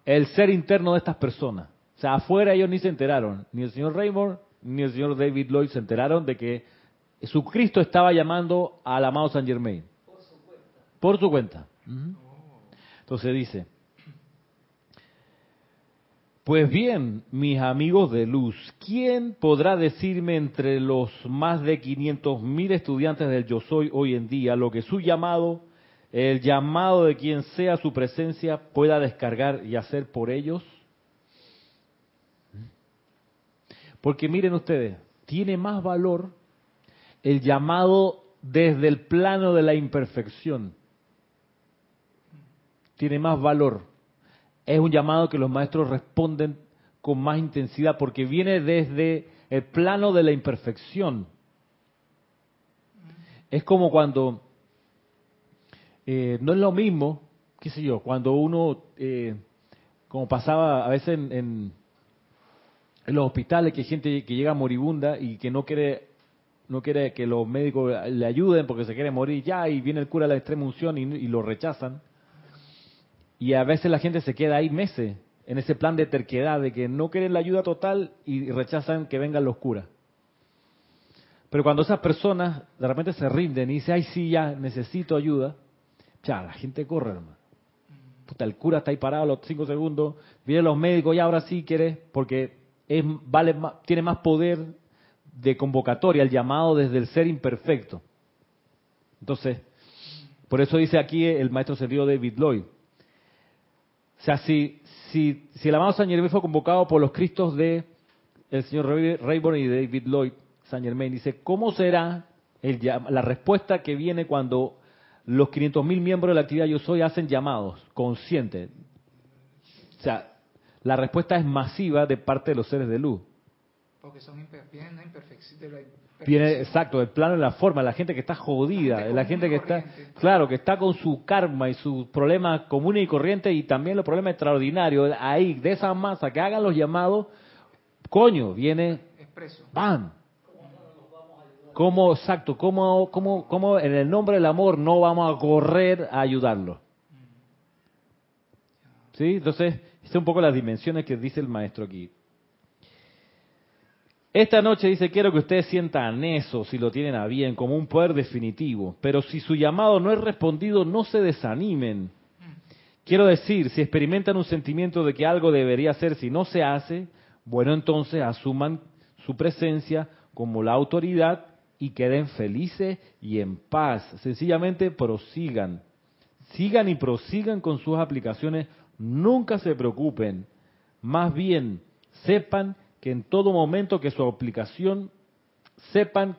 El ser interno de estas personas. O sea, afuera ellos ni se enteraron. Ni el señor Rayburn ni el señor David Lloyd se enteraron de que su Cristo estaba llamando al amado San Germain. Por su cuenta. Por su cuenta. Entonces dice, pues bien, mis amigos de luz, ¿quién podrá decirme entre los más de 500 mil estudiantes del Yo Soy hoy en día lo que su llamado, el llamado de quien sea su presencia, pueda descargar y hacer por ellos? Porque miren ustedes, tiene más valor el llamado desde el plano de la imperfección tiene más valor. Es un llamado que los maestros responden con más intensidad porque viene desde el plano de la imperfección. Es como cuando, eh, no es lo mismo, qué sé yo, cuando uno, eh, como pasaba a veces en, los hospitales, que hay gente que llega moribunda y que no quiere no quiere que los médicos le ayuden porque se quiere morir ya y viene el cura a la extrema unción y lo rechazan. Y a veces la gente se queda ahí meses en ese plan de terquedad, de que no quieren la ayuda total y rechazan que vengan los curas. Pero cuando esas personas de repente se rinden y dicen, ay, sí, ya necesito ayuda, ya, la gente corre, hermano. Puta, el cura está ahí parado los cinco segundos, vienen los médicos y ahora sí quiere, porque es, vale, tiene más poder de convocatoria, el llamado desde el ser imperfecto. Entonces, por eso dice aquí el maestro serio David Lloyd, o sea, si, si, si el amado San Germain fue convocado por los Cristos de el señor Rayburn y David Lloyd, San Germain dice, ¿cómo será el, la respuesta que viene cuando los 500.000 miembros de la actividad Yo Soy hacen llamados conscientes? O sea, la respuesta es masiva de parte de los seres de luz. Porque son vienen la imperfección, Viene, exacto, el plano de la forma, la gente que está jodida, la gente, que está, claro, que está con su karma y sus problemas comunes y corrientes y también los problemas extraordinarios, ahí, de esa masa, que hagan los llamados, coño, viene, Expreso. ¡bam! ¿Cómo, exacto, cómo, cómo, cómo en el nombre del amor no vamos a correr a ayudarlo? ¿Sí? Entonces, es un poco las dimensiones que dice el maestro aquí. Esta noche dice, quiero que ustedes sientan eso, si lo tienen a bien, como un poder definitivo. Pero si su llamado no es respondido, no se desanimen. Quiero decir, si experimentan un sentimiento de que algo debería hacer si no se hace, bueno, entonces asuman su presencia como la autoridad y queden felices y en paz. Sencillamente prosigan. Sigan y prosigan con sus aplicaciones. Nunca se preocupen. Más bien, sepan que en todo momento que su aplicación, sepan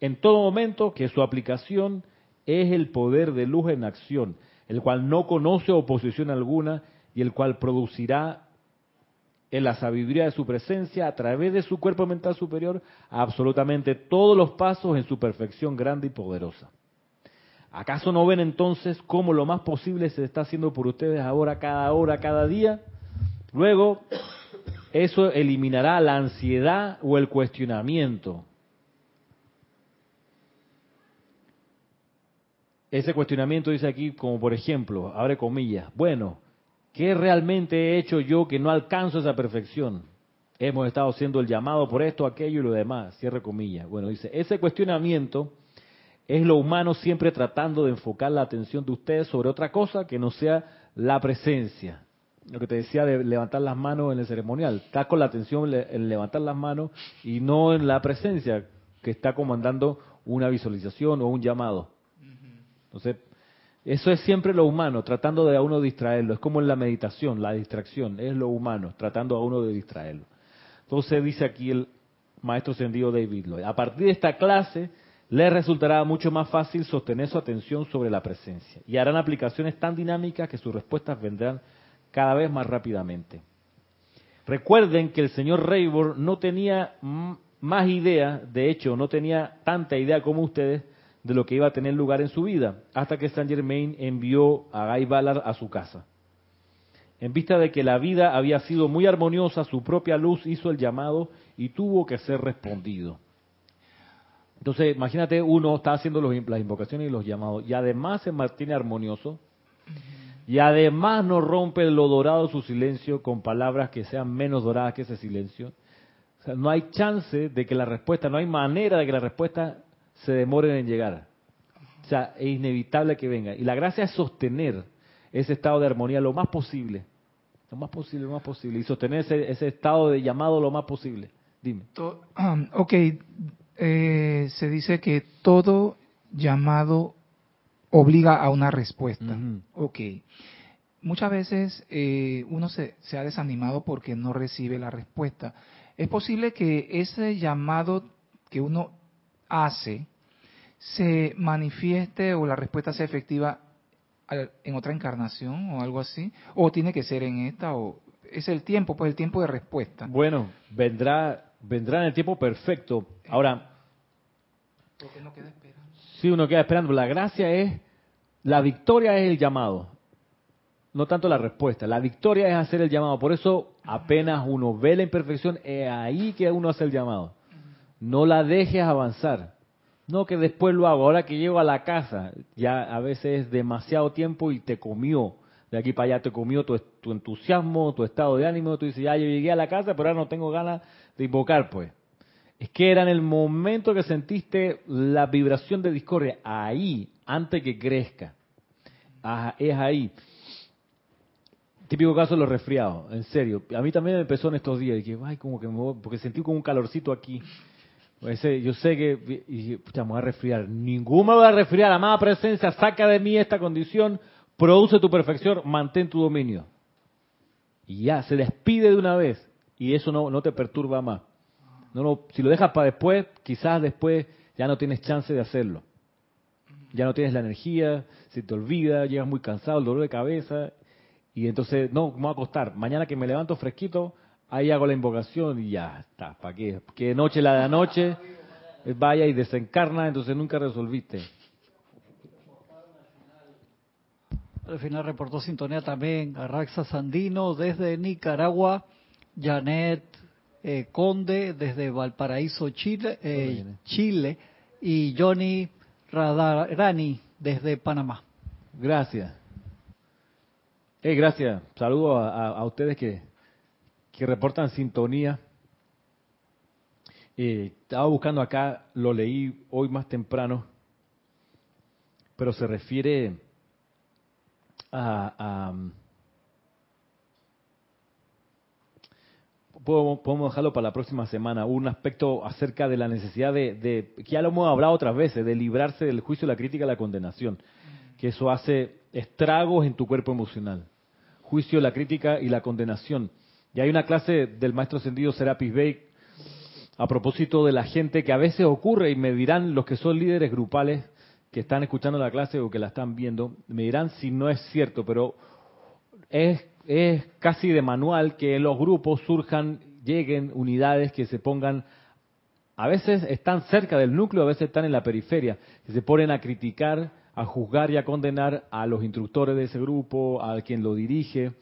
en todo momento que su aplicación es el poder de luz en acción, el cual no conoce oposición alguna y el cual producirá en la sabiduría de su presencia a través de su cuerpo mental superior absolutamente todos los pasos en su perfección grande y poderosa. ¿Acaso no ven entonces cómo lo más posible se está haciendo por ustedes ahora, cada hora, cada día? Luego, eso eliminará la ansiedad o el cuestionamiento. Ese cuestionamiento dice aquí como por ejemplo, abre comillas, bueno, ¿qué realmente he hecho yo que no alcanzo esa perfección? Hemos estado haciendo el llamado por esto, aquello y lo demás, cierre comillas. Bueno, dice, ese cuestionamiento es lo humano siempre tratando de enfocar la atención de ustedes sobre otra cosa que no sea la presencia. Lo que te decía de levantar las manos en el ceremonial. Estás con la atención en levantar las manos y no en la presencia que está comandando una visualización o un llamado. Entonces, eso es siempre lo humano, tratando de a uno distraerlo. Es como en la meditación, la distracción, es lo humano, tratando a uno de distraerlo. Entonces dice aquí el maestro ascendido David Lloyd, a partir de esta clase les resultará mucho más fácil sostener su atención sobre la presencia y harán aplicaciones tan dinámicas que sus respuestas vendrán cada vez más rápidamente. Recuerden que el señor Rayburn no tenía más idea, de hecho no tenía tanta idea como ustedes de lo que iba a tener lugar en su vida, hasta que Saint Germain envió a Guy Ballard a su casa. En vista de que la vida había sido muy armoniosa, su propia luz hizo el llamado y tuvo que ser respondido. Entonces, imagínate, uno está haciendo las invocaciones y los llamados, y además se mantiene armonioso, y además no rompe lo dorado su silencio con palabras que sean menos doradas que ese silencio. O sea, no hay chance de que la respuesta, no hay manera de que la respuesta se demore en llegar. O sea, es inevitable que venga. Y la gracia es sostener ese estado de armonía lo más posible. Lo más posible, lo más posible. Y sostener ese, ese estado de llamado lo más posible. Dime. Ok, eh, se dice que todo llamado obliga a una respuesta. Ok. Muchas veces eh, uno se, se, ha desanimado porque no recibe la respuesta. Es posible que ese llamado que uno hace se manifieste o la respuesta sea efectiva en otra encarnación o algo así, o tiene que ser en esta o es el tiempo, pues el tiempo de respuesta. Bueno, vendrá vendrá en el tiempo perfecto. Ahora, porque no queda. Sí, uno queda esperando. La gracia es, la victoria es el llamado, no tanto la respuesta. La victoria es hacer el llamado. Por eso, apenas uno ve la imperfección, es ahí que uno hace el llamado. No la dejes avanzar. No que después lo hago. Ahora que llego a la casa, ya a veces es demasiado tiempo y te comió. De aquí para allá te comió tu, tu entusiasmo, tu estado de ánimo. Tú dices, ya yo llegué a la casa, pero ahora no tengo ganas de invocar, pues es que era en el momento que sentiste la vibración de discordia, ahí, antes que crezca. es ahí. Típico caso de los resfriados, en serio. A mí también me empezó en estos días, dije, ay, como que me porque sentí como un calorcito aquí. yo sé que, y me voy a resfriar. Ningún me va a resfriar. Amada presencia, saca de mí esta condición, produce tu perfección, mantén tu dominio. Y ya, se despide de una vez. Y eso no, no te perturba más. No, si lo dejas para después, quizás después ya no tienes chance de hacerlo. Ya no tienes la energía, se te olvida, llegas muy cansado, el dolor de cabeza, y entonces, no, me voy a acostar. Mañana que me levanto fresquito, ahí hago la invocación y ya está. ¿Para qué? Que noche la de anoche vaya y desencarna, entonces nunca resolviste. Al final reportó sintonía también a Raxa Sandino desde Nicaragua, Janet eh, Conde desde Valparaíso, Chile, eh, Chile, y Johnny Radarani desde Panamá. Gracias. Eh, gracias. Saludo a, ustedes que, que reportan sintonía. estaba buscando acá, lo leí hoy más temprano, pero se refiere a podemos dejarlo para la próxima semana, un aspecto acerca de la necesidad de, que ya lo hemos hablado otras veces, de librarse del juicio, la crítica y la condenación, que eso hace estragos en tu cuerpo emocional. Juicio, la crítica y la condenación. Y hay una clase del maestro ascendido Serapis Bey a propósito de la gente que a veces ocurre, y me dirán los que son líderes grupales que están escuchando la clase o que la están viendo, me dirán si no es cierto, pero es, es casi de manual que los grupos surjan, lleguen unidades que se pongan, a veces están cerca del núcleo, a veces están en la periferia, que se ponen a criticar, a juzgar y a condenar a los instructores de ese grupo, a quien lo dirige.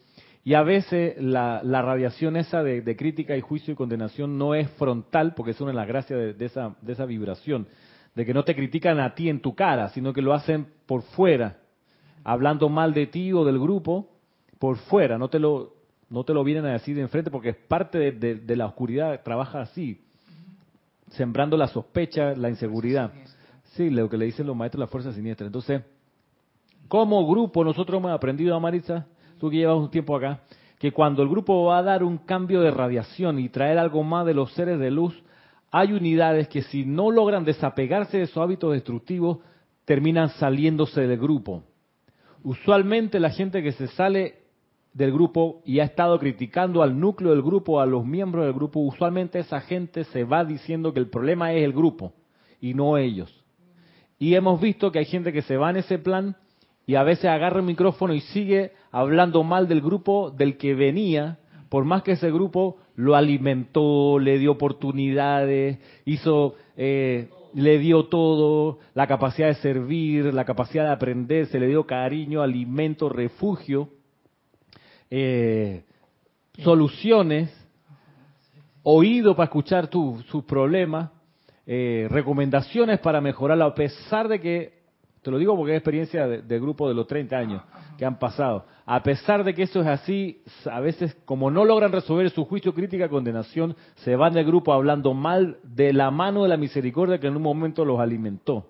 Y a veces la, la radiación esa de, de, crítica y juicio y condenación no es frontal, porque es una de las gracias de, esa, de esa vibración, de que no te critican a ti en tu cara, sino que lo hacen por fuera, hablando mal de ti o del grupo, por fuera, no te lo, no te lo vienen a decir de enfrente porque es parte de, de, de, la oscuridad, trabaja así, sembrando la sospecha, la inseguridad. Sí, lo que le dicen los maestros de la fuerza siniestra. Entonces, como grupo, nosotros hemos aprendido, a Marisa, tú que llevas un tiempo acá, que cuando el grupo va a dar un cambio de radiación y traer algo más de los seres de luz, hay unidades que si no logran desapegarse de sus hábitos destructivos, terminan saliéndose del grupo. Usualmente la gente que se sale del grupo y ha estado criticando al núcleo del grupo, a los miembros del grupo, usualmente esa gente se va diciendo que el problema es el grupo y no ellos. Y hemos visto que hay gente que se va en ese plan y a veces agarra el micrófono y sigue hablando mal del grupo del que venía, por más que ese grupo lo alimentó, le dio oportunidades, hizo, eh, le dio todo, la capacidad de servir, la capacidad de aprender, se le dio cariño, alimento, refugio, eh, soluciones, oído para escuchar tus problemas, eh, recomendaciones para mejorarlo, a pesar de que te lo digo porque es experiencia de, de, grupo de los 30 años que han pasado. A pesar de que eso es así, a veces como no logran resolver su juicio, crítica, condenación, se van del grupo hablando mal de la mano de la misericordia que en un momento los alimentó.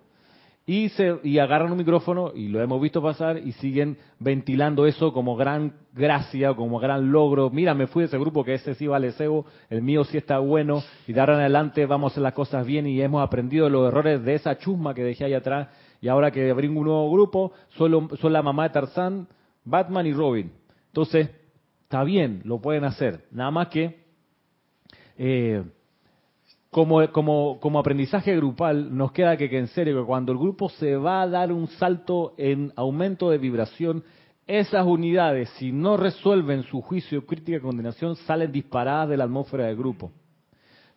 Y, se, y agarran un micrófono, y lo hemos visto pasar, y siguen ventilando eso como gran gracia, como gran logro. Mira, me fui de ese grupo que ese sí vale cebo, el mío sí está bueno, y de ahora en adelante vamos a hacer las cosas bien y hemos aprendido los errores de esa chusma que dejé ahí atrás y ahora que abrí un nuevo grupo, solo, son la mamá de Tarzán, Batman y Robin. Entonces, está bien, lo pueden hacer. Nada más que, eh, como, como, como aprendizaje grupal, nos queda que, en serio, que cuando el grupo se va a dar un salto en aumento de vibración, esas unidades, si no resuelven su juicio, crítica y condenación, salen disparadas de la atmósfera del grupo.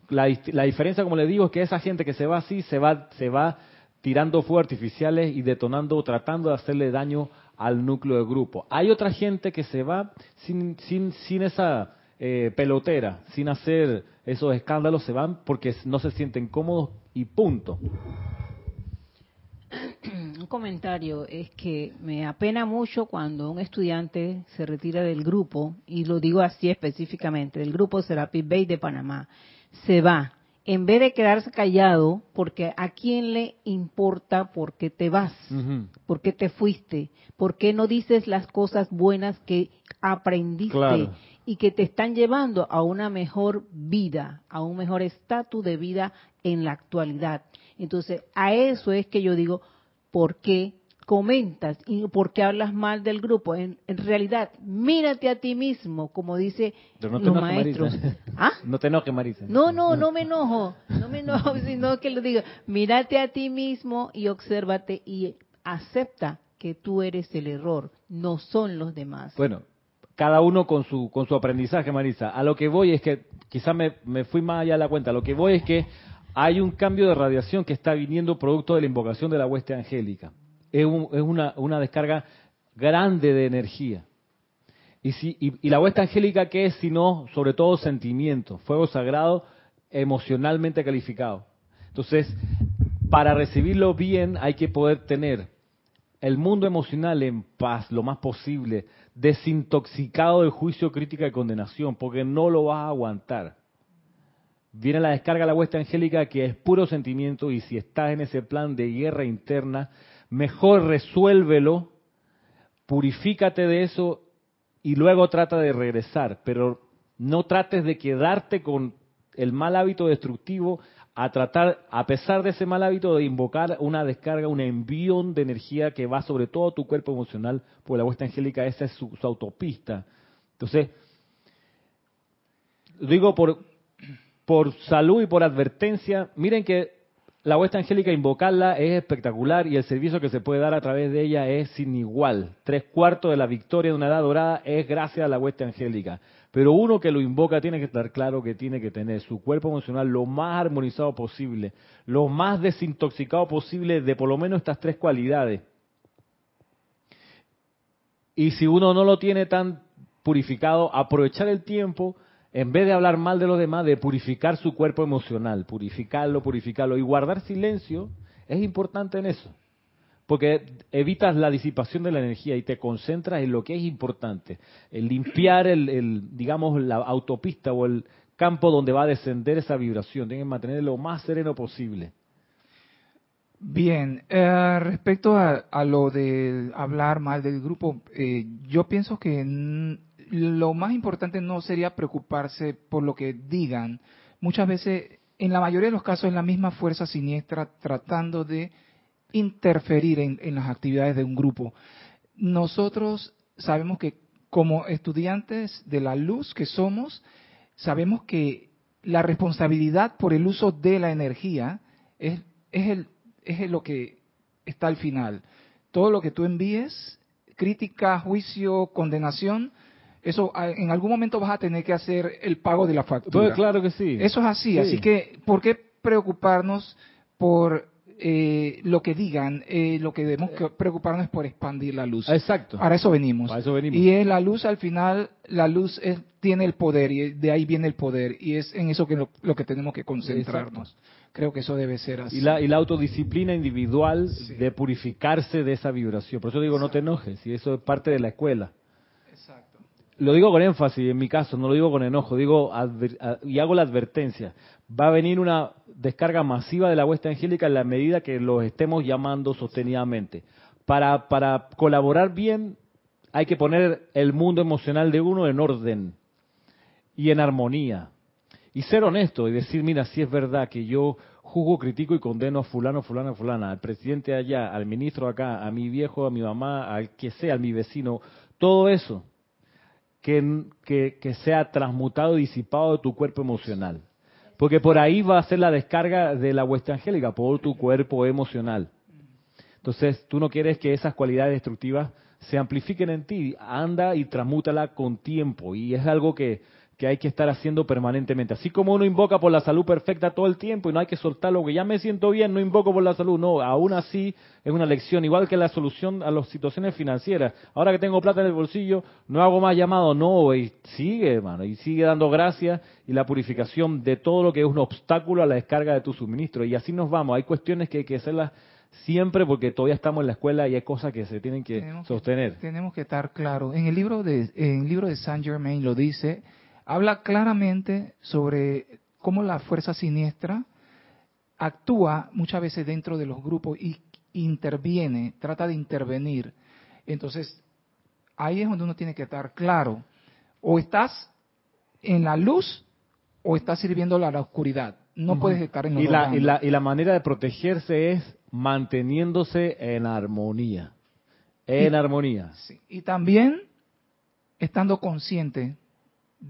La, la diferencia, como les digo, es que esa gente que se va así, se va, se va tirando fuegos artificiales y detonando, tratando de hacerle daño al núcleo del grupo. Hay otra gente que se va sin, sin, sin esa eh, pelotera, sin hacer esos escándalos, se van porque no se sienten cómodos y punto. Un comentario es que me apena mucho cuando un estudiante se retira del grupo, y lo digo así específicamente, del grupo Serapis Bay de Panamá, se va en vez de quedarse callado, porque a quién le importa por qué te vas, uh -huh. por qué te fuiste, por qué no dices las cosas buenas que aprendiste claro. Y que te están llevando a una mejor vida, a un mejor estatus de vida en la actualidad. Entonces, a eso es que yo digo, ¿por qué comentas y por qué hablas mal del grupo. En, en, realidad, mírate a ti mismo, como dice no los maestros. ¿Ah? No te enojes, Marisa. No, no, no me enojo, no me enojo, sino que lo digo. Mírate a ti mismo y obsérvate y acepta que tú eres el error, no son los demás. Bueno, cada uno con su con su aprendizaje, Marisa. A lo que voy es que, quizá me, me fui más allá de la cuenta, a lo que voy es que hay un cambio de radiación que está viniendo producto de la invocación de la hueste angélica es, un, es una, una, descarga grande de energía. Y, si, y, y la huesta angélica, ¿qué es sino, sobre todo, sentimiento, fuego sagrado, emocionalmente calificado? Entonces, para recibirlo bien hay que poder tener el mundo emocional en paz, lo más posible, desintoxicado de juicio, crítica y condenación, porque no lo vas a aguantar. Viene la descarga de la huesta angélica que es puro sentimiento y si estás en ese plan de guerra interna, mejor resuélvelo, purifícate de eso y luego trata de regresar, pero no trates de quedarte con el mal hábito destructivo a tratar, a pesar de ese mal hábito, de invocar una descarga, un envión de energía que va sobre todo tu cuerpo emocional, porque la vuestra angélica esa es su, autopista. Entonces, digo por, por salud y por advertencia, miren que la huesta angélica invocarla es espectacular y el servicio que se puede dar a través de ella es sin igual. Tres cuartos de la victoria de una edad dorada es gracias a la huesta angélica. Pero uno que lo invoca tiene que estar claro que tiene que tener su cuerpo emocional lo más armonizado posible, lo más desintoxicado posible de por lo menos estas tres cualidades. Y si uno no lo tiene tan purificado, aprovechar el tiempo en vez de hablar mal de los demás, de purificar su cuerpo emocional, purificarlo, purificarlo y guardar silencio, es importante en eso. Porque evitas la disipación de la energía y te concentras en lo que es importante, en limpiar el, digamos, la autopista o el campo donde va a descender esa vibración. Tienes que mantenerlo lo más sereno posible. Bien, eh, respecto a, lo de hablar mal del grupo, eh, yo pienso que lo más importante no sería preocuparse por lo que digan. Muchas veces, en la mayoría de los casos, es la misma fuerza siniestra tratando de interferir en, las actividades de un grupo. Nosotros sabemos que como estudiantes de la luz que somos, sabemos que la responsabilidad por el uso de la energía es, es, el, es lo que está al final. Todo lo que tú envíes, crítica, juicio, condenación, eso ah, en algún momento vas a tener que hacer el pago de la factura. Pues claro que sí. Eso es así, así que ¿por qué preocuparnos por eh, lo que digan? Eh, lo que debemos preocuparnos es por expandir la luz. Exacto. Para eso venimos. Para eso venimos. Y es la luz al final, la luz tiene el poder y de ahí viene el poder y es en eso que lo, que tenemos que concentrarnos. Creo que eso debe ser así. Y la, y la autodisciplina individual de purificarse de esa vibración. Por eso digo, no te enojes, y eso es parte de la escuela lo digo con énfasis en mi caso, no lo digo con enojo, digo y hago la advertencia. Va a venir una descarga masiva de la huesta angélica en la medida que los estemos llamando sostenidamente. Para, para colaborar bien hay que poner el mundo emocional de uno en orden y en armonía. Y ser honesto y decir, mira, si es verdad que yo juzgo, critico y condeno a fulano, fulano, fulana, al presidente allá, al ministro acá, a mi viejo, a mi mamá, al que sea, a mi vecino, todo eso que, que, sea transmutado disipado de tu cuerpo emocional. Porque por ahí va a ser la descarga de la huesta angélica, por tu cuerpo emocional. Entonces, tú no quieres que esas cualidades destructivas se amplifiquen en ti. Anda y transmútala con tiempo. Y es algo que, que hay que estar haciendo permanentemente. Así como uno invoca por la salud perfecta todo el tiempo y no hay que soltarlo, que ya me siento bien, no invoco por la salud. No, aún así es una lección, igual que la solución a las situaciones financieras. Ahora que tengo plata en el bolsillo, no hago más llamado, no, y sigue, hermano, y sigue dando gracias y la purificación de todo lo que es un obstáculo a la descarga de tu suministro. Y así nos vamos. Hay cuestiones que hay que hacerlas siempre porque todavía estamos en la escuela y hay cosas que se tienen que sostener. tenemos que estar claros. En el libro de en el libro de Saint Germain lo dice habla claramente sobre cómo la fuerza siniestra actúa muchas veces dentro de los grupos y interviene, trata de intervenir. Entonces, ahí es donde uno tiene que estar claro. O estás en la luz o estás sirviendo a la oscuridad. No puedes estar en los y la, y la, y la manera de protegerse es manteniéndose en armonía. En armonía. Y también estando consciente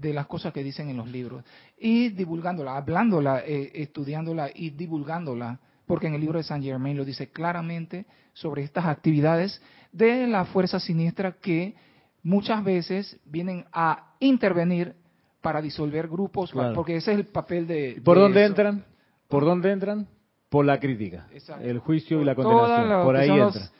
de las cosas que dicen en los libros y divulgándola, hablándola, eh, estudiándola y divulgándola, porque en el libro de Saint Germain lo dice claramente sobre estas actividades de la fuerza siniestra que muchas veces vienen a intervenir para disolver grupos, porque ese es el papel de... ¿Por dónde entran? ¿Por dónde entran? Por la crítica, el juicio y la condenación. Por ahí entra.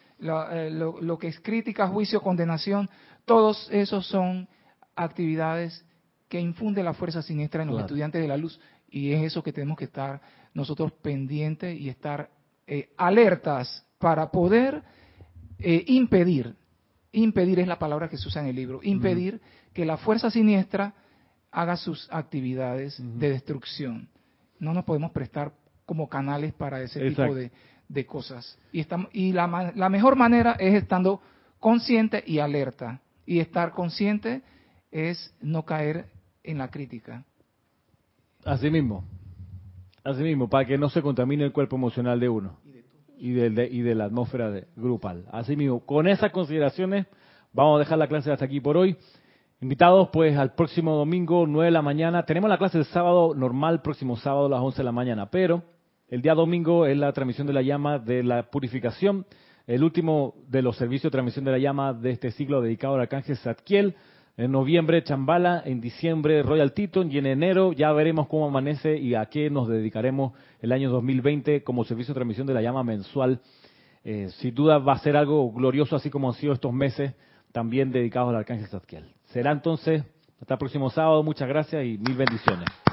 Eh, lo que es crítica, juicio, condenación, todos esos son actividades que infunde la fuerza siniestra en los estudiantes de la luz. Y es eso que tenemos que estar nosotros pendientes y estar eh, alertas para poder eh, impedir, impedir es la palabra que se usa en el libro, impedir que la fuerza siniestra haga sus actividades de destrucción. No nos podemos prestar como canales para ese tipo de, cosas. Y, estamos, y la, la mejor manera es estando consciente y alerta. Y estar consciente es no caer en la crítica. Así mismo. Así mismo, para que no se contamine el cuerpo emocional de uno y de, y de la atmósfera grupal. Así mismo, con esas consideraciones, vamos a dejar la clase hasta aquí por hoy. Invitados pues al próximo domingo, 9 de la mañana. Tenemos la clase de sábado normal, próximo sábado a las 11 de la mañana, pero el día domingo es la transmisión de la llama de la purificación, el último de los servicios de transmisión de la llama de este siglo dedicado al arcángel Zadkiel. En noviembre Chambala, en diciembre Royal Teton y en enero ya veremos cómo amanece y a qué nos dedicaremos el año 2020 como servicio de transmisión de la llama mensual. Eh, sin duda va a ser algo glorioso así como han sido estos meses también dedicados al arcángel Zadkiel. Será entonces hasta el próximo sábado. Muchas gracias y mil bendiciones.